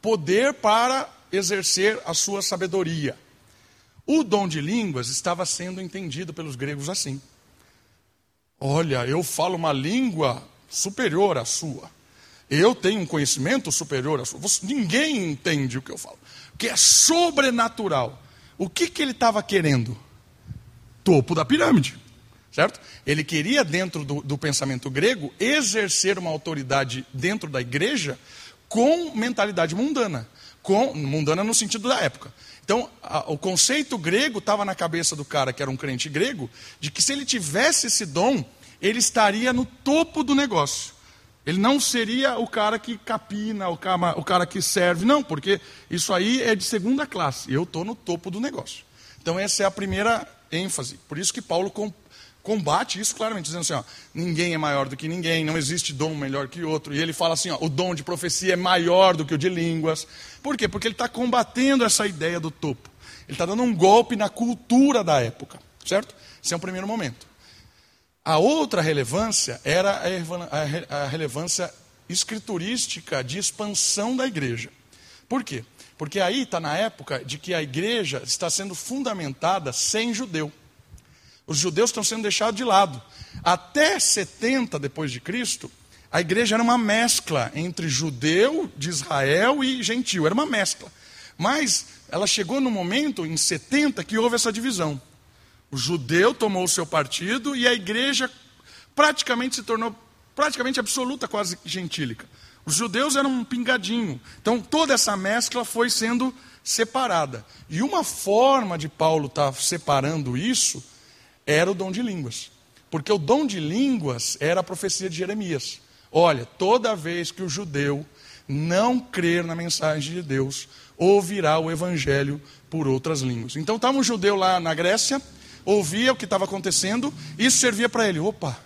poder para exercer a sua sabedoria. O dom de línguas estava sendo entendido pelos gregos assim. Olha, eu falo uma língua superior à sua. Eu tenho um conhecimento superior à sua. Você, ninguém entende o que eu falo. Que é sobrenatural. O que, que ele estava querendo? Topo da pirâmide. Certo? Ele queria, dentro do, do pensamento grego, exercer uma autoridade dentro da igreja com mentalidade mundana com, mundana no sentido da época. Então, a, o conceito grego estava na cabeça do cara que era um crente grego, de que se ele tivesse esse dom, ele estaria no topo do negócio. Ele não seria o cara que capina, o cara, o cara que serve, não, porque isso aí é de segunda classe. Eu estou no topo do negócio. Então, essa é a primeira ênfase. Por isso que Paulo combate isso claramente, dizendo assim: ó, ninguém é maior do que ninguém, não existe dom melhor que outro. E ele fala assim: ó, o dom de profecia é maior do que o de línguas. Por quê? Porque ele está combatendo essa ideia do topo. Ele está dando um golpe na cultura da época, certo? Esse é um primeiro momento. A outra relevância era a relevância escriturística de expansão da igreja. Por quê? Porque aí está na época de que a igreja está sendo fundamentada sem judeu. Os judeus estão sendo deixados de lado. Até 70 depois de Cristo, a igreja era uma mescla entre judeu de Israel e gentil, era uma mescla. Mas ela chegou no momento, em 70, que houve essa divisão. O judeu tomou o seu partido e a igreja praticamente se tornou praticamente absoluta, quase gentílica. Os judeus eram um pingadinho. Então toda essa mescla foi sendo separada. E uma forma de Paulo estar tá separando isso era o dom de línguas. Porque o dom de línguas era a profecia de Jeremias. Olha, toda vez que o judeu não crer na mensagem de Deus, ouvirá o evangelho por outras línguas. Então estava um judeu lá na Grécia, ouvia o que estava acontecendo, isso servia para ele. Opa,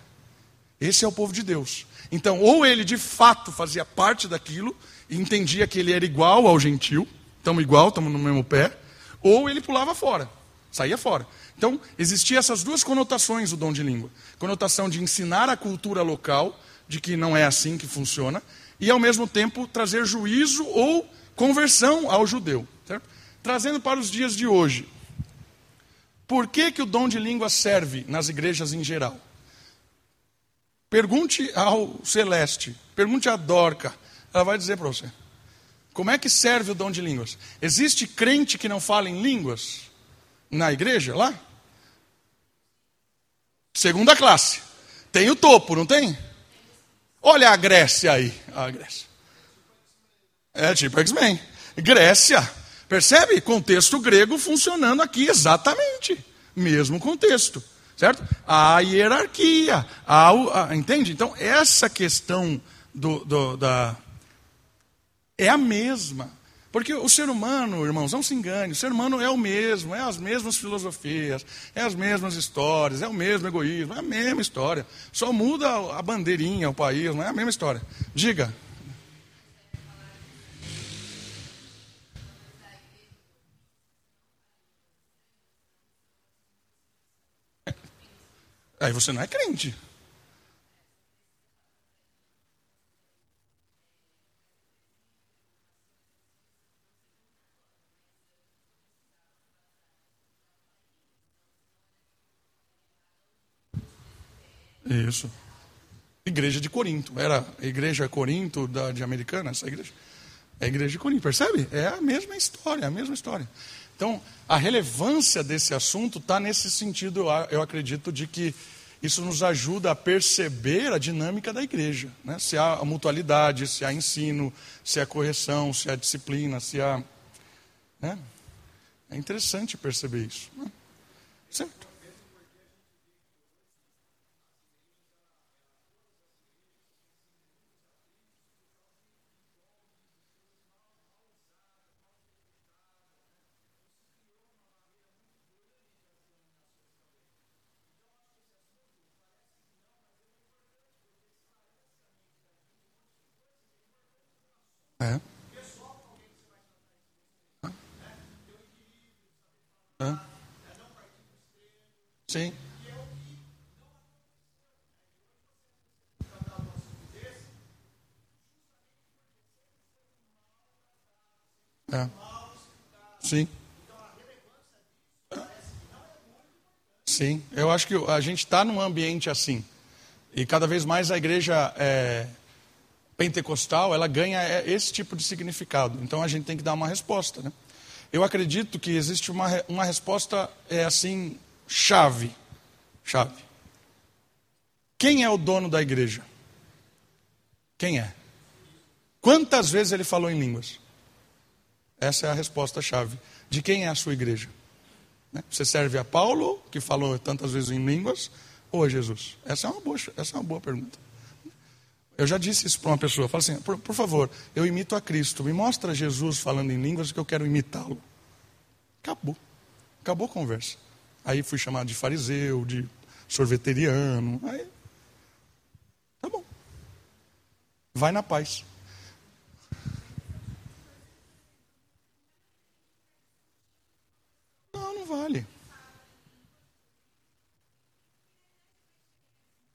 esse é o povo de Deus. Então, ou ele de fato fazia parte daquilo e entendia que ele era igual ao gentil, estamos igual, estamos no mesmo pé, ou ele pulava fora, saía fora. Então, existiam essas duas conotações o dom de língua: conotação de ensinar a cultura local, de que não é assim que funciona, e ao mesmo tempo trazer juízo ou conversão ao judeu. Certo? Trazendo para os dias de hoje, por que, que o dom de língua serve nas igrejas em geral? Pergunte ao Celeste, pergunte a Dorca, ela vai dizer para você. Como é que serve o dom de línguas? Existe crente que não fala em línguas na igreja lá? Segunda classe. Tem o topo, não tem? Olha a Grécia aí. A Grécia. É tipo X-Men. Grécia. Percebe? Contexto grego funcionando aqui exatamente. Mesmo contexto. Certo? A hierarquia. A, a, entende? Então, essa questão do, do, da. É a mesma. Porque o ser humano, irmãos, não se engane, o ser humano é o mesmo, é as mesmas filosofias, é as mesmas histórias, é o mesmo egoísmo, é a mesma história. Só muda a bandeirinha, o país, não é a mesma história. Diga. Aí você não é crente. Isso. Igreja de Corinto. Era a igreja Corinto da, de Americana, essa igreja? É a igreja de Corinto, percebe? É a mesma história, a mesma história. Então, a relevância desse assunto está nesse sentido, eu acredito, de que isso nos ajuda a perceber a dinâmica da igreja. Né? Se há mutualidade, se há ensino, se há correção, se há disciplina, se há. Né? É interessante perceber isso. Né? Certo? É. É. Sim. É. Sim. Sim, eu acho que a gente está num ambiente assim. E cada vez mais a igreja é, pentecostal, ela ganha esse tipo de significado. Então a gente tem que dar uma resposta. Né? Eu acredito que existe uma, uma resposta, é assim, chave. Chave. Quem é o dono da igreja? Quem é? Quantas vezes ele falou em línguas? Essa é a resposta chave. De quem é a sua igreja? Né? Você serve a Paulo, que falou tantas vezes em línguas, ou a Jesus? Essa é uma boa, essa é uma boa pergunta. Eu já disse isso para uma pessoa. Fala assim, por, por, favor, eu imito a Cristo. Me mostra Jesus falando em línguas que eu quero imitá-lo. Acabou. Acabou a conversa. Aí fui chamado de fariseu, de sorveteriano. Aí, tá bom. Vai na paz. Não, não vale.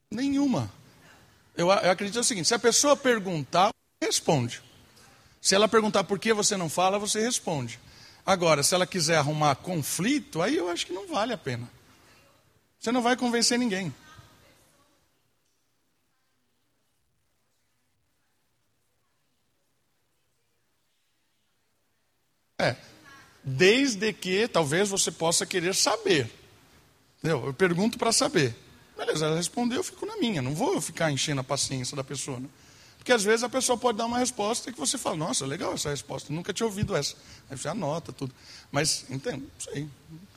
Nenhuma. Eu, eu acredito o seguinte: se a pessoa perguntar, responde. Se ela perguntar por que você não fala, você responde. Agora, se ela quiser arrumar conflito, aí eu acho que não vale a pena. Você não vai convencer ninguém. É. Desde que talvez você possa querer saber. Eu pergunto para saber. Beleza, ela respondeu, eu fico na minha. Não vou ficar enchendo a paciência da pessoa. Né? Porque às vezes a pessoa pode dar uma resposta que você fala, nossa, legal essa resposta, nunca tinha ouvido essa. Aí você anota tudo. Mas, entendo, não sei,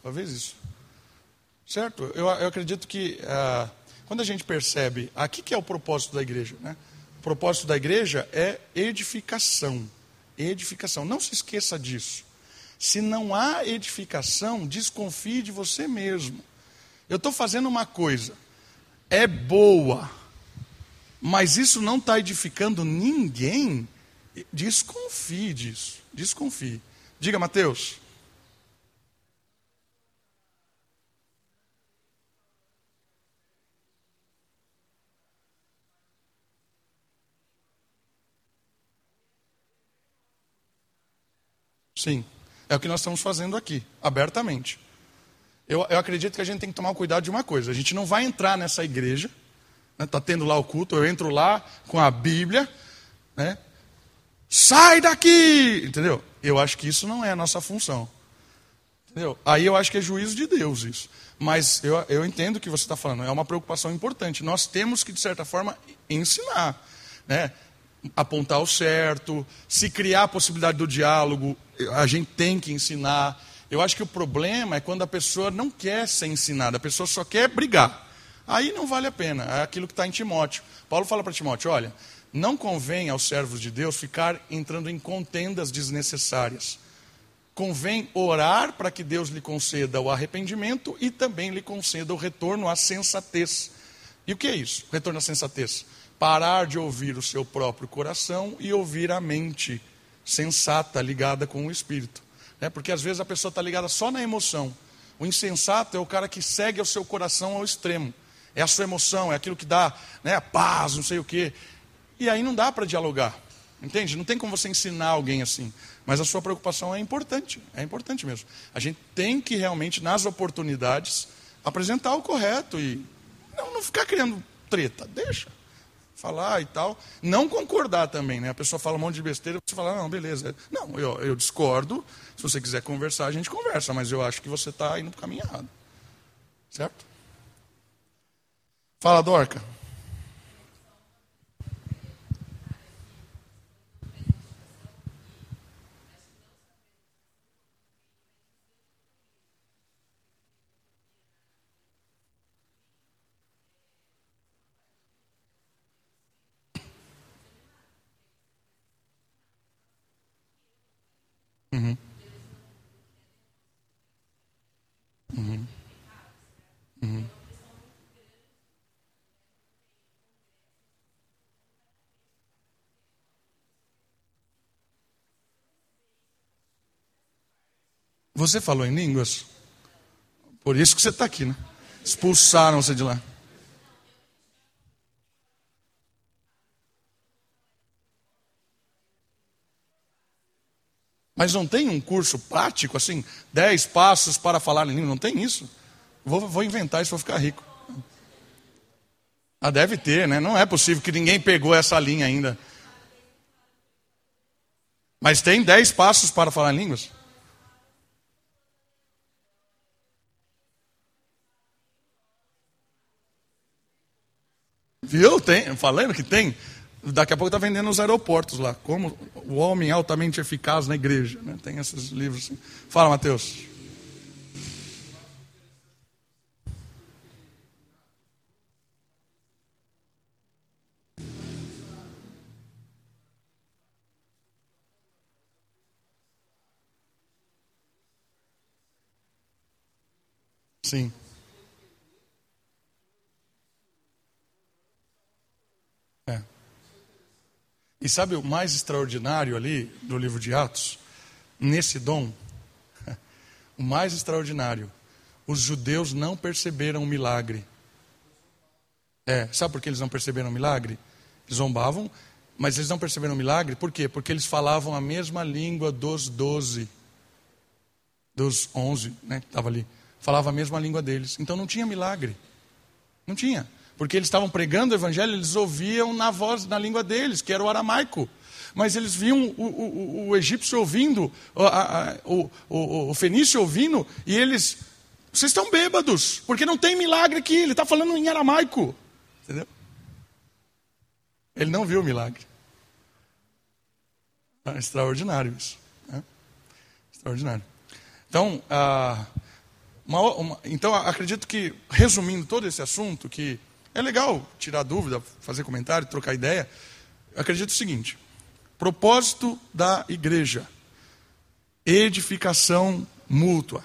talvez isso. Certo? Eu, eu acredito que ah, quando a gente percebe, aqui ah, que é o propósito da igreja, né? O propósito da igreja é edificação. Edificação. Não se esqueça disso. Se não há edificação, desconfie de você mesmo. Eu estou fazendo uma coisa, é boa, mas isso não está edificando ninguém, desconfie disso, desconfie. Diga, Mateus. Sim, é o que nós estamos fazendo aqui, abertamente. Eu, eu acredito que a gente tem que tomar cuidado de uma coisa: a gente não vai entrar nessa igreja, está né, tá tendo lá o culto, eu entro lá com a Bíblia, né? Sai daqui! Entendeu? Eu acho que isso não é a nossa função. Entendeu? Aí eu acho que é juízo de Deus isso. Mas eu, eu entendo o que você está falando, é uma preocupação importante. Nós temos que, de certa forma, ensinar. Né? Apontar o certo, se criar a possibilidade do diálogo, a gente tem que ensinar. Eu acho que o problema é quando a pessoa não quer ser ensinada, a pessoa só quer brigar. Aí não vale a pena, é aquilo que está em Timóteo. Paulo fala para Timóteo: olha, não convém aos servos de Deus ficar entrando em contendas desnecessárias. Convém orar para que Deus lhe conceda o arrependimento e também lhe conceda o retorno à sensatez. E o que é isso? Retorno à sensatez? Parar de ouvir o seu próprio coração e ouvir a mente sensata ligada com o espírito. É porque às vezes a pessoa está ligada só na emoção. O insensato é o cara que segue o seu coração ao extremo. É a sua emoção, é aquilo que dá né, paz, não sei o quê. E aí não dá para dialogar. Entende? Não tem como você ensinar alguém assim. Mas a sua preocupação é importante. É importante mesmo. A gente tem que realmente, nas oportunidades, apresentar o correto e não, não ficar criando treta. Deixa falar e tal. Não concordar também, né? A pessoa fala um monte de besteira, você fala, não, beleza. Não, eu, eu discordo. Se você quiser conversar, a gente conversa, mas eu acho que você está indo para o caminho errado. Certo? Fala, Dorca. Você falou em línguas? Por isso que você está aqui, né? Expulsaram você de lá. Mas não tem um curso prático, assim, dez passos para falar em língua, não tem isso? Vou, vou inventar isso, vou ficar rico. Ah, deve ter, né? Não é possível que ninguém pegou essa linha ainda. Mas tem dez passos para falar em línguas? viu eu tenho, falando que tem, daqui a pouco está vendendo nos aeroportos lá. Como o homem altamente eficaz na igreja. Né? Tem esses livros. Assim. Fala, Mateus. Sim. E sabe o mais extraordinário ali do livro de Atos? Nesse dom, [LAUGHS] o mais extraordinário, os judeus não perceberam o milagre. É, sabe por que eles não perceberam o milagre? Zombavam, mas eles não perceberam o milagre, por quê? Porque eles falavam a mesma língua dos doze, dos onze, né, que estava ali. Falava a mesma língua deles. Então não tinha milagre. Não tinha. Porque eles estavam pregando o evangelho, eles ouviam na voz, na língua deles, que era o aramaico. Mas eles viam o, o, o egípcio ouvindo, o, o, o fenício ouvindo, e eles, vocês estão bêbados, porque não tem milagre aqui, ele está falando em aramaico. Entendeu? Ele não viu o milagre. É extraordinário isso. Né? Extraordinário. Então, ah, uma, uma, então, acredito que, resumindo todo esse assunto, que é legal tirar dúvida, fazer comentário, trocar ideia, acredito o seguinte: propósito da igreja, edificação mútua.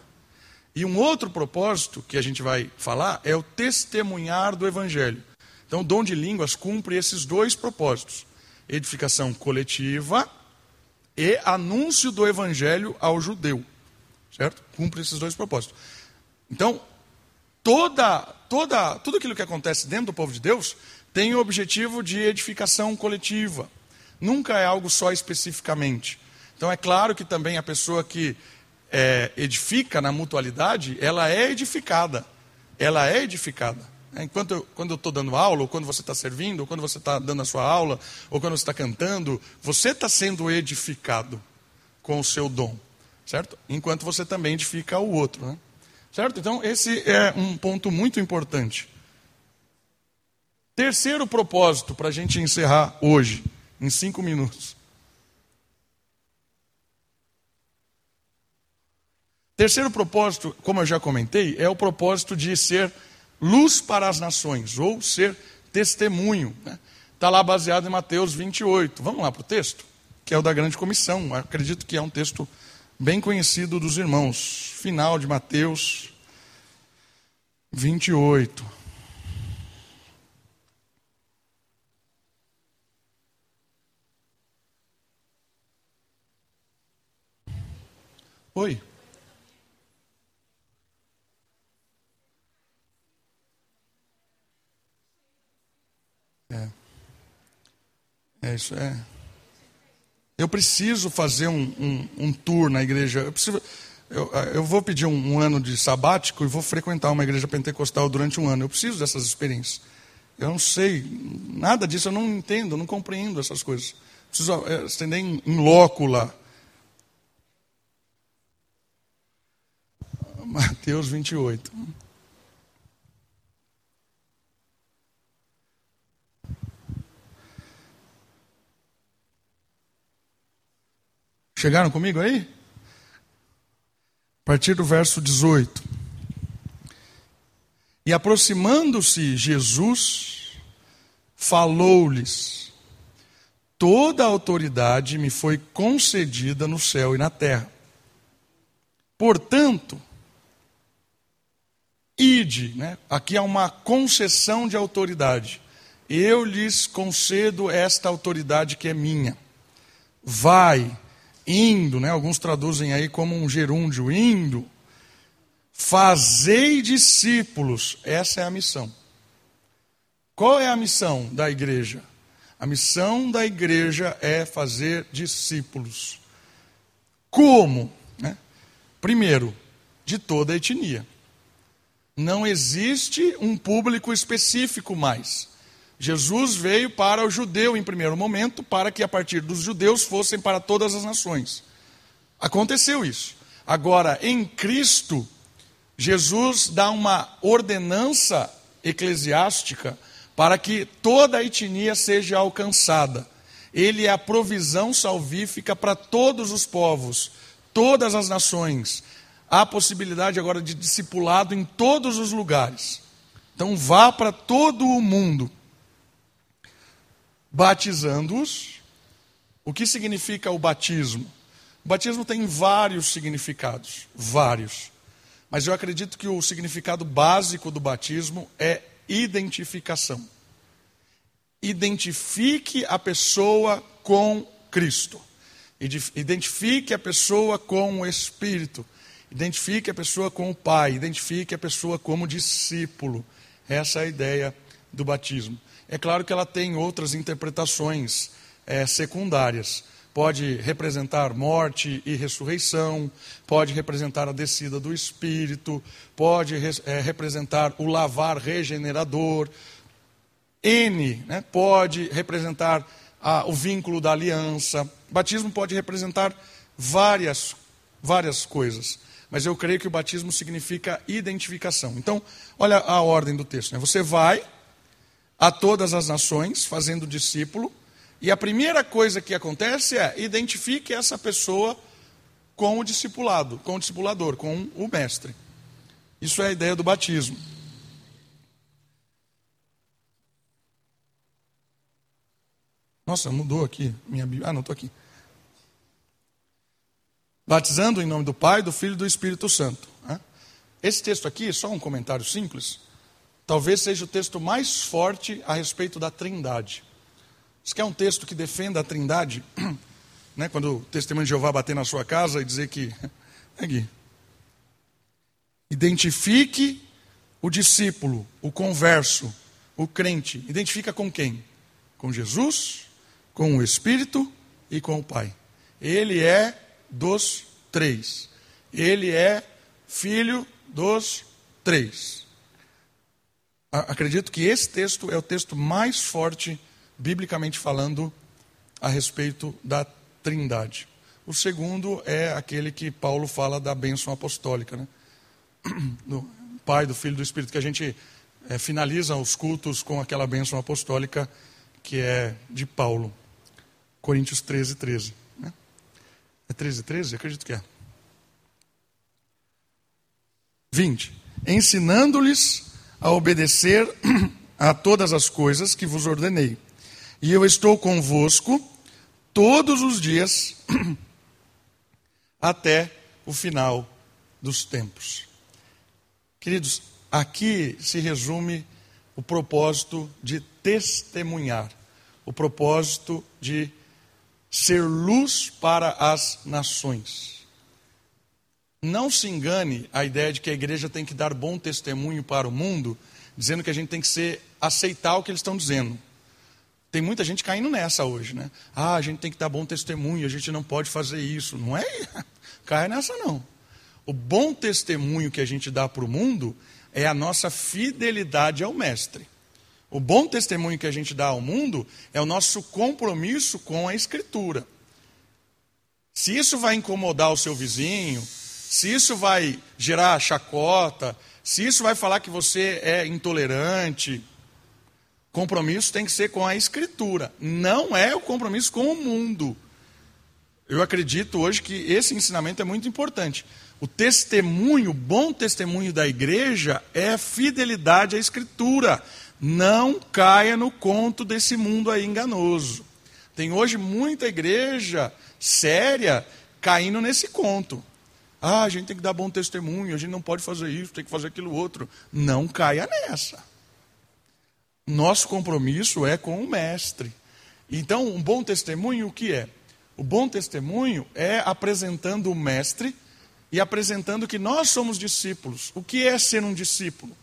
E um outro propósito que a gente vai falar é o testemunhar do evangelho. Então, o dom de línguas cumpre esses dois propósitos: edificação coletiva e anúncio do evangelho ao judeu. Certo? Cumpre esses dois propósitos. Então, toda, toda, tudo aquilo que acontece dentro do povo de Deus tem o objetivo de edificação coletiva. Nunca é algo só especificamente. Então, é claro que também a pessoa que é, edifica na mutualidade, ela é edificada. Ela é edificada. É, enquanto eu, quando eu estou dando aula, ou quando você está servindo, ou quando você está dando a sua aula, ou quando você está cantando, você está sendo edificado com o seu dom, certo? Enquanto você também edifica o outro, né? Certo? Então, esse é um ponto muito importante. Terceiro propósito para a gente encerrar hoje, em cinco minutos. Terceiro propósito, como eu já comentei, é o propósito de ser luz para as nações, ou ser testemunho. Está né? Tá lá baseado em Mateus 28. Vamos lá para o texto, que é o da grande comissão. Acredito que é um texto bem conhecido dos irmãos. Final de Mateus 28. Oi. É. É isso, é. Eu preciso fazer um, um, um tour na igreja. Eu, preciso, eu, eu vou pedir um, um, ano de sabático e vou frequentar uma igreja pentecostal durante um ano. Eu preciso dessas experiências. Eu não sei nada disso, eu não entendo, não compreendo essas coisas. Preciso é, estender em loco lá. Mateus 28. Chegaram comigo aí? A partir do verso 18. E aproximando-se Jesus, falou-lhes: Toda a autoridade me foi concedida no céu e na terra. Portanto, ide, né? aqui há uma concessão de autoridade. Eu lhes concedo esta autoridade que é minha. Vai indo, né? alguns traduzem aí como um gerúndio, indo, fazei discípulos, essa é a missão. Qual é a missão da igreja? A missão da igreja é fazer discípulos. Como? Né? Primeiro, de toda a etnia. Não existe um público específico mais. Jesus veio para o judeu em primeiro momento, para que a partir dos judeus fossem para todas as nações. Aconteceu isso. Agora, em Cristo, Jesus dá uma ordenança eclesiástica para que toda a etnia seja alcançada. Ele é a provisão salvífica para todos os povos, todas as nações. Há possibilidade agora de discipulado em todos os lugares. Então vá para todo o mundo batizando-os. O que significa o batismo? O batismo tem vários significados, vários. Mas eu acredito que o significado básico do batismo é identificação. Identifique a pessoa com Cristo. Identifique a pessoa com o Espírito. Identifique a pessoa com o Pai. Identifique a pessoa como discípulo. Essa é a ideia do batismo. É claro que ela tem outras interpretações é, secundárias. Pode representar morte e ressurreição, pode representar a descida do Espírito, pode é, representar o lavar regenerador. N né, pode representar a, o vínculo da aliança. Batismo pode representar várias, várias coisas. Mas eu creio que o batismo significa identificação. Então, olha a ordem do texto. Né? Você vai a todas as nações, fazendo discípulo, e a primeira coisa que acontece é identifique essa pessoa com o discipulado, com o discipulador, com o mestre. Isso é a ideia do batismo. Nossa, mudou aqui minha Bíblia. Ah, não, estou aqui. Batizando em nome do Pai, do Filho e do Espírito Santo. Esse texto aqui, só um comentário simples, talvez seja o texto mais forte a respeito da trindade. Isso quer um texto que defenda a trindade? Né, quando o testemunho de Jeová bater na sua casa e dizer que. [LAUGHS] Aqui. Identifique o discípulo, o converso, o crente. Identifica com quem? Com Jesus, com o Espírito e com o Pai. Ele é dos três. Ele é filho dos três. Acredito que esse texto é o texto mais forte, biblicamente falando, a respeito da trindade. O segundo é aquele que Paulo fala da bênção apostólica, né? [CLEARS THROAT] do Pai, do Filho e do Espírito, que a gente é, finaliza os cultos com aquela bênção apostólica que é de Paulo. Coríntios 13, 13. Né? É 13, 13? Acredito que é. 20. Ensinando-lhes a obedecer [CLEARS THROAT] a todas as coisas que vos ordenei. E eu estou convosco todos os dias [CLEARS THROAT] até o final dos tempos. Queridos, aqui se resume o propósito de testemunhar, o propósito de ser luz para as nações. Não se engane a ideia de que a igreja tem que dar bom testemunho para o mundo, dizendo que a gente tem que ser aceitar o que eles estão dizendo. Tem muita gente caindo nessa hoje, né? Ah, a gente tem que dar bom testemunho, a gente não pode fazer isso. Não é? [LAUGHS] Cai nessa não. O bom testemunho que a gente dá para o mundo é a nossa fidelidade ao mestre. O bom testemunho que a gente dá ao mundo é o nosso compromisso com a Escritura. Se isso vai incomodar o seu vizinho, se isso vai gerar chacota, se isso vai falar que você é intolerante, compromisso tem que ser com a Escritura, não é o compromisso com o mundo. Eu acredito hoje que esse ensinamento é muito importante. O testemunho, o bom testemunho da igreja é fidelidade à Escritura. Não caia no conto desse mundo aí enganoso. Tem hoje muita igreja séria caindo nesse conto. Ah, a gente tem que dar bom testemunho, a gente não pode fazer isso, tem que fazer aquilo outro. Não caia nessa. Nosso compromisso é com o mestre. Então, um bom testemunho o que é? O bom testemunho é apresentando o mestre e apresentando que nós somos discípulos. O que é ser um discípulo?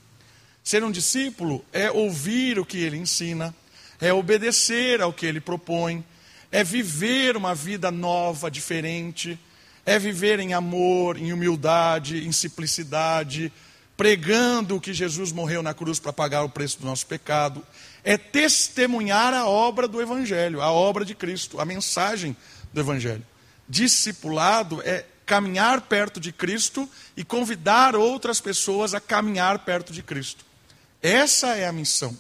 Ser um discípulo é ouvir o que ele ensina, é obedecer ao que ele propõe, é viver uma vida nova, diferente, é viver em amor, em humildade, em simplicidade, pregando que Jesus morreu na cruz para pagar o preço do nosso pecado, é testemunhar a obra do Evangelho, a obra de Cristo, a mensagem do Evangelho. Discipulado é caminhar perto de Cristo e convidar outras pessoas a caminhar perto de Cristo. Essa é a missão.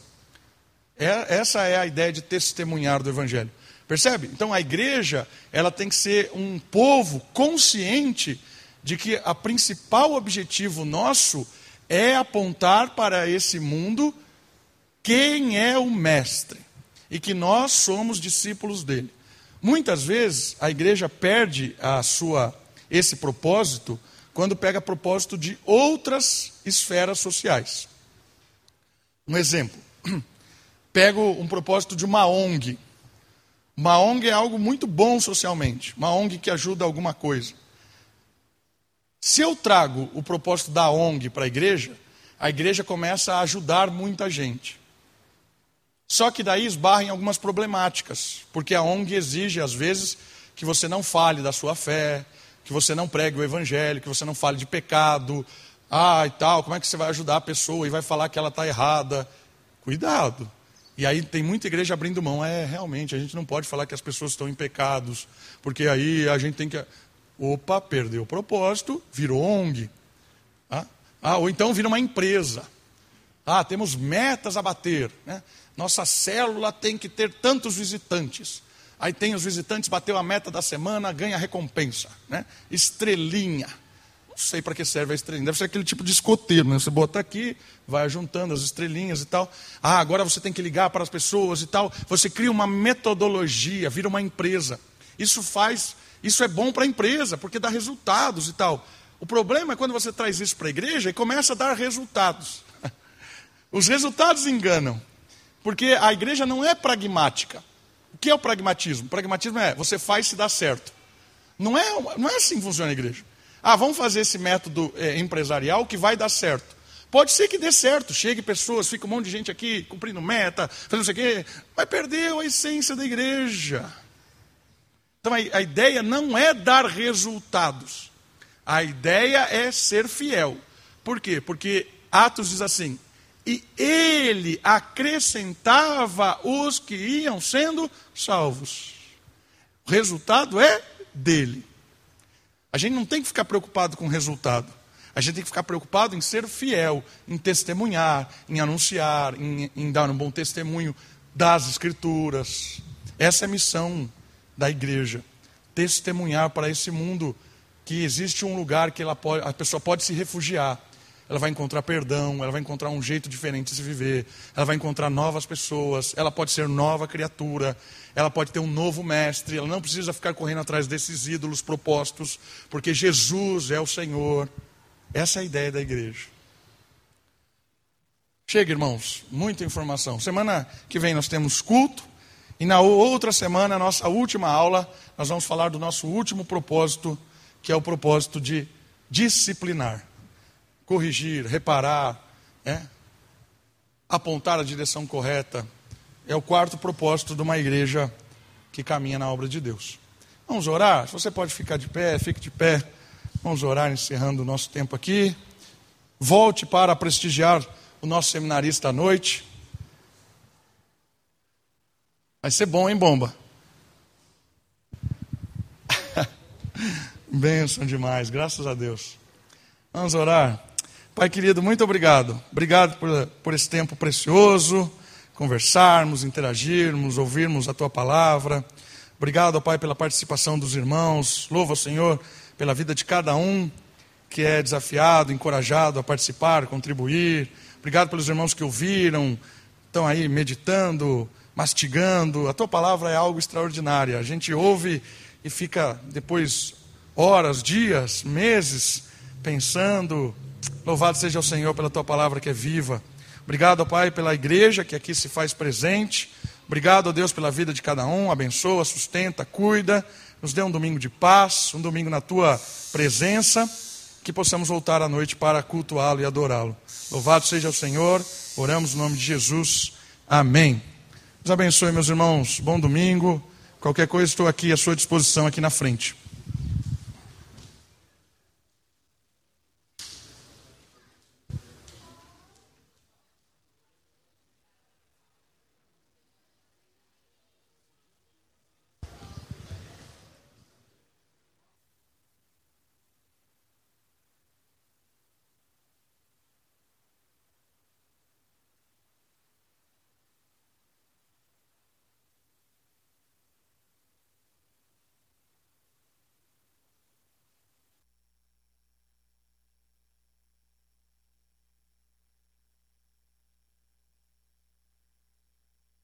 É, essa é a ideia de testemunhar do Evangelho. Percebe? Então a igreja ela tem que ser um povo consciente de que a principal objetivo nosso é apontar para esse mundo quem é o mestre e que nós somos discípulos dele. Muitas vezes a igreja perde a sua esse propósito quando pega propósito de outras esferas sociais. Um exemplo, [CLEARS THROAT] pego um propósito de uma ONG. Uma ONG é algo muito bom socialmente, uma ONG que ajuda alguma coisa. Se eu trago o propósito da ONG para a igreja, a igreja começa a ajudar muita gente. Só que daí esbarra em algumas problemáticas, porque a ONG exige, às vezes, que você não fale da sua fé, que você não pregue o evangelho, que você não fale de pecado, ah, e tal, como é que você vai ajudar a pessoa e vai falar que ela está errada? Cuidado. E aí tem muita igreja abrindo mão. É, realmente, a gente não pode falar que as pessoas estão em pecados, porque aí a gente tem que. Opa, perdeu o propósito, virou ONG. Ah, ah ou então vira uma empresa. Ah, temos metas a bater. Né? Nossa célula tem que ter tantos visitantes. Aí tem os visitantes, bateu a meta da semana, ganha recompensa. Né? Estrelinha. Não sei para que serve a estrelinha. Deve ser aquele tipo de escoteiro, né? Você bota aqui, vai juntando as estrelinhas e tal. Ah, agora você tem que ligar para as pessoas e tal. Você cria uma metodologia, vira uma empresa. Isso faz, isso é bom para a empresa, porque dá resultados e tal. O problema é quando você traz isso para a igreja e começa a dar resultados. [LAUGHS] Os resultados enganam, porque a igreja não é pragmática. O que é o pragmatismo? O pragmatismo é você faz se dá certo. Não é, não é assim que funciona a igreja. Ah, vamos fazer esse método é, empresarial que vai dar certo. Pode ser que dê certo, chegue pessoas, fica um monte de gente aqui cumprindo meta, fazendo não sei o quê, mas perdeu a essência da igreja. Então a, a ideia não é dar resultados, a ideia é ser fiel. Por quê? Porque Atos diz assim: e ele acrescentava os que iam sendo salvos. O resultado é dele. A gente não tem que ficar preocupado com o resultado. A gente tem que ficar preocupado em ser fiel, em testemunhar, em anunciar, em, em dar um bom testemunho das Escrituras. Essa é a missão da igreja. Testemunhar para esse mundo que existe um lugar que pode, a pessoa pode se refugiar. Ela vai encontrar perdão, ela vai encontrar um jeito diferente de se viver, ela vai encontrar novas pessoas, ela pode ser nova criatura, ela pode ter um novo mestre, ela não precisa ficar correndo atrás desses ídolos propostos, porque Jesus é o Senhor. Essa é a ideia da igreja. Chega, irmãos, muita informação. Semana que vem nós temos culto, e na outra semana, nossa última aula, nós vamos falar do nosso último propósito, que é o propósito de disciplinar, corrigir, reparar, é? apontar a direção correta, é o quarto propósito de uma igreja que caminha na obra de Deus. Vamos orar? Se você pode ficar de pé, fique de pé. Vamos orar, encerrando o nosso tempo aqui. Volte para prestigiar o nosso seminarista à noite. Vai ser bom, hein, bomba? [LAUGHS] Benção demais, graças a Deus. Vamos orar. Pai querido, muito obrigado. Obrigado por, por esse tempo precioso conversarmos, interagirmos, ouvirmos a tua palavra. Obrigado, Pai, pela participação dos irmãos. Louvo ao Senhor pela vida de cada um que é desafiado, encorajado a participar, contribuir. Obrigado pelos irmãos que ouviram, estão aí meditando, mastigando. A tua palavra é algo extraordinário. A gente ouve e fica depois horas, dias, meses pensando. Louvado seja o Senhor pela tua palavra que é viva. Obrigado, Pai, pela igreja que aqui se faz presente. Obrigado, Deus, pela vida de cada um. Abençoa, sustenta, cuida. Nos dê um domingo de paz, um domingo na tua presença. Que possamos voltar à noite para cultuá-lo e adorá-lo. Louvado seja o Senhor. Oramos no nome de Jesus. Amém. Deus abençoe, meus irmãos. Bom domingo. Qualquer coisa, estou aqui à sua disposição aqui na frente.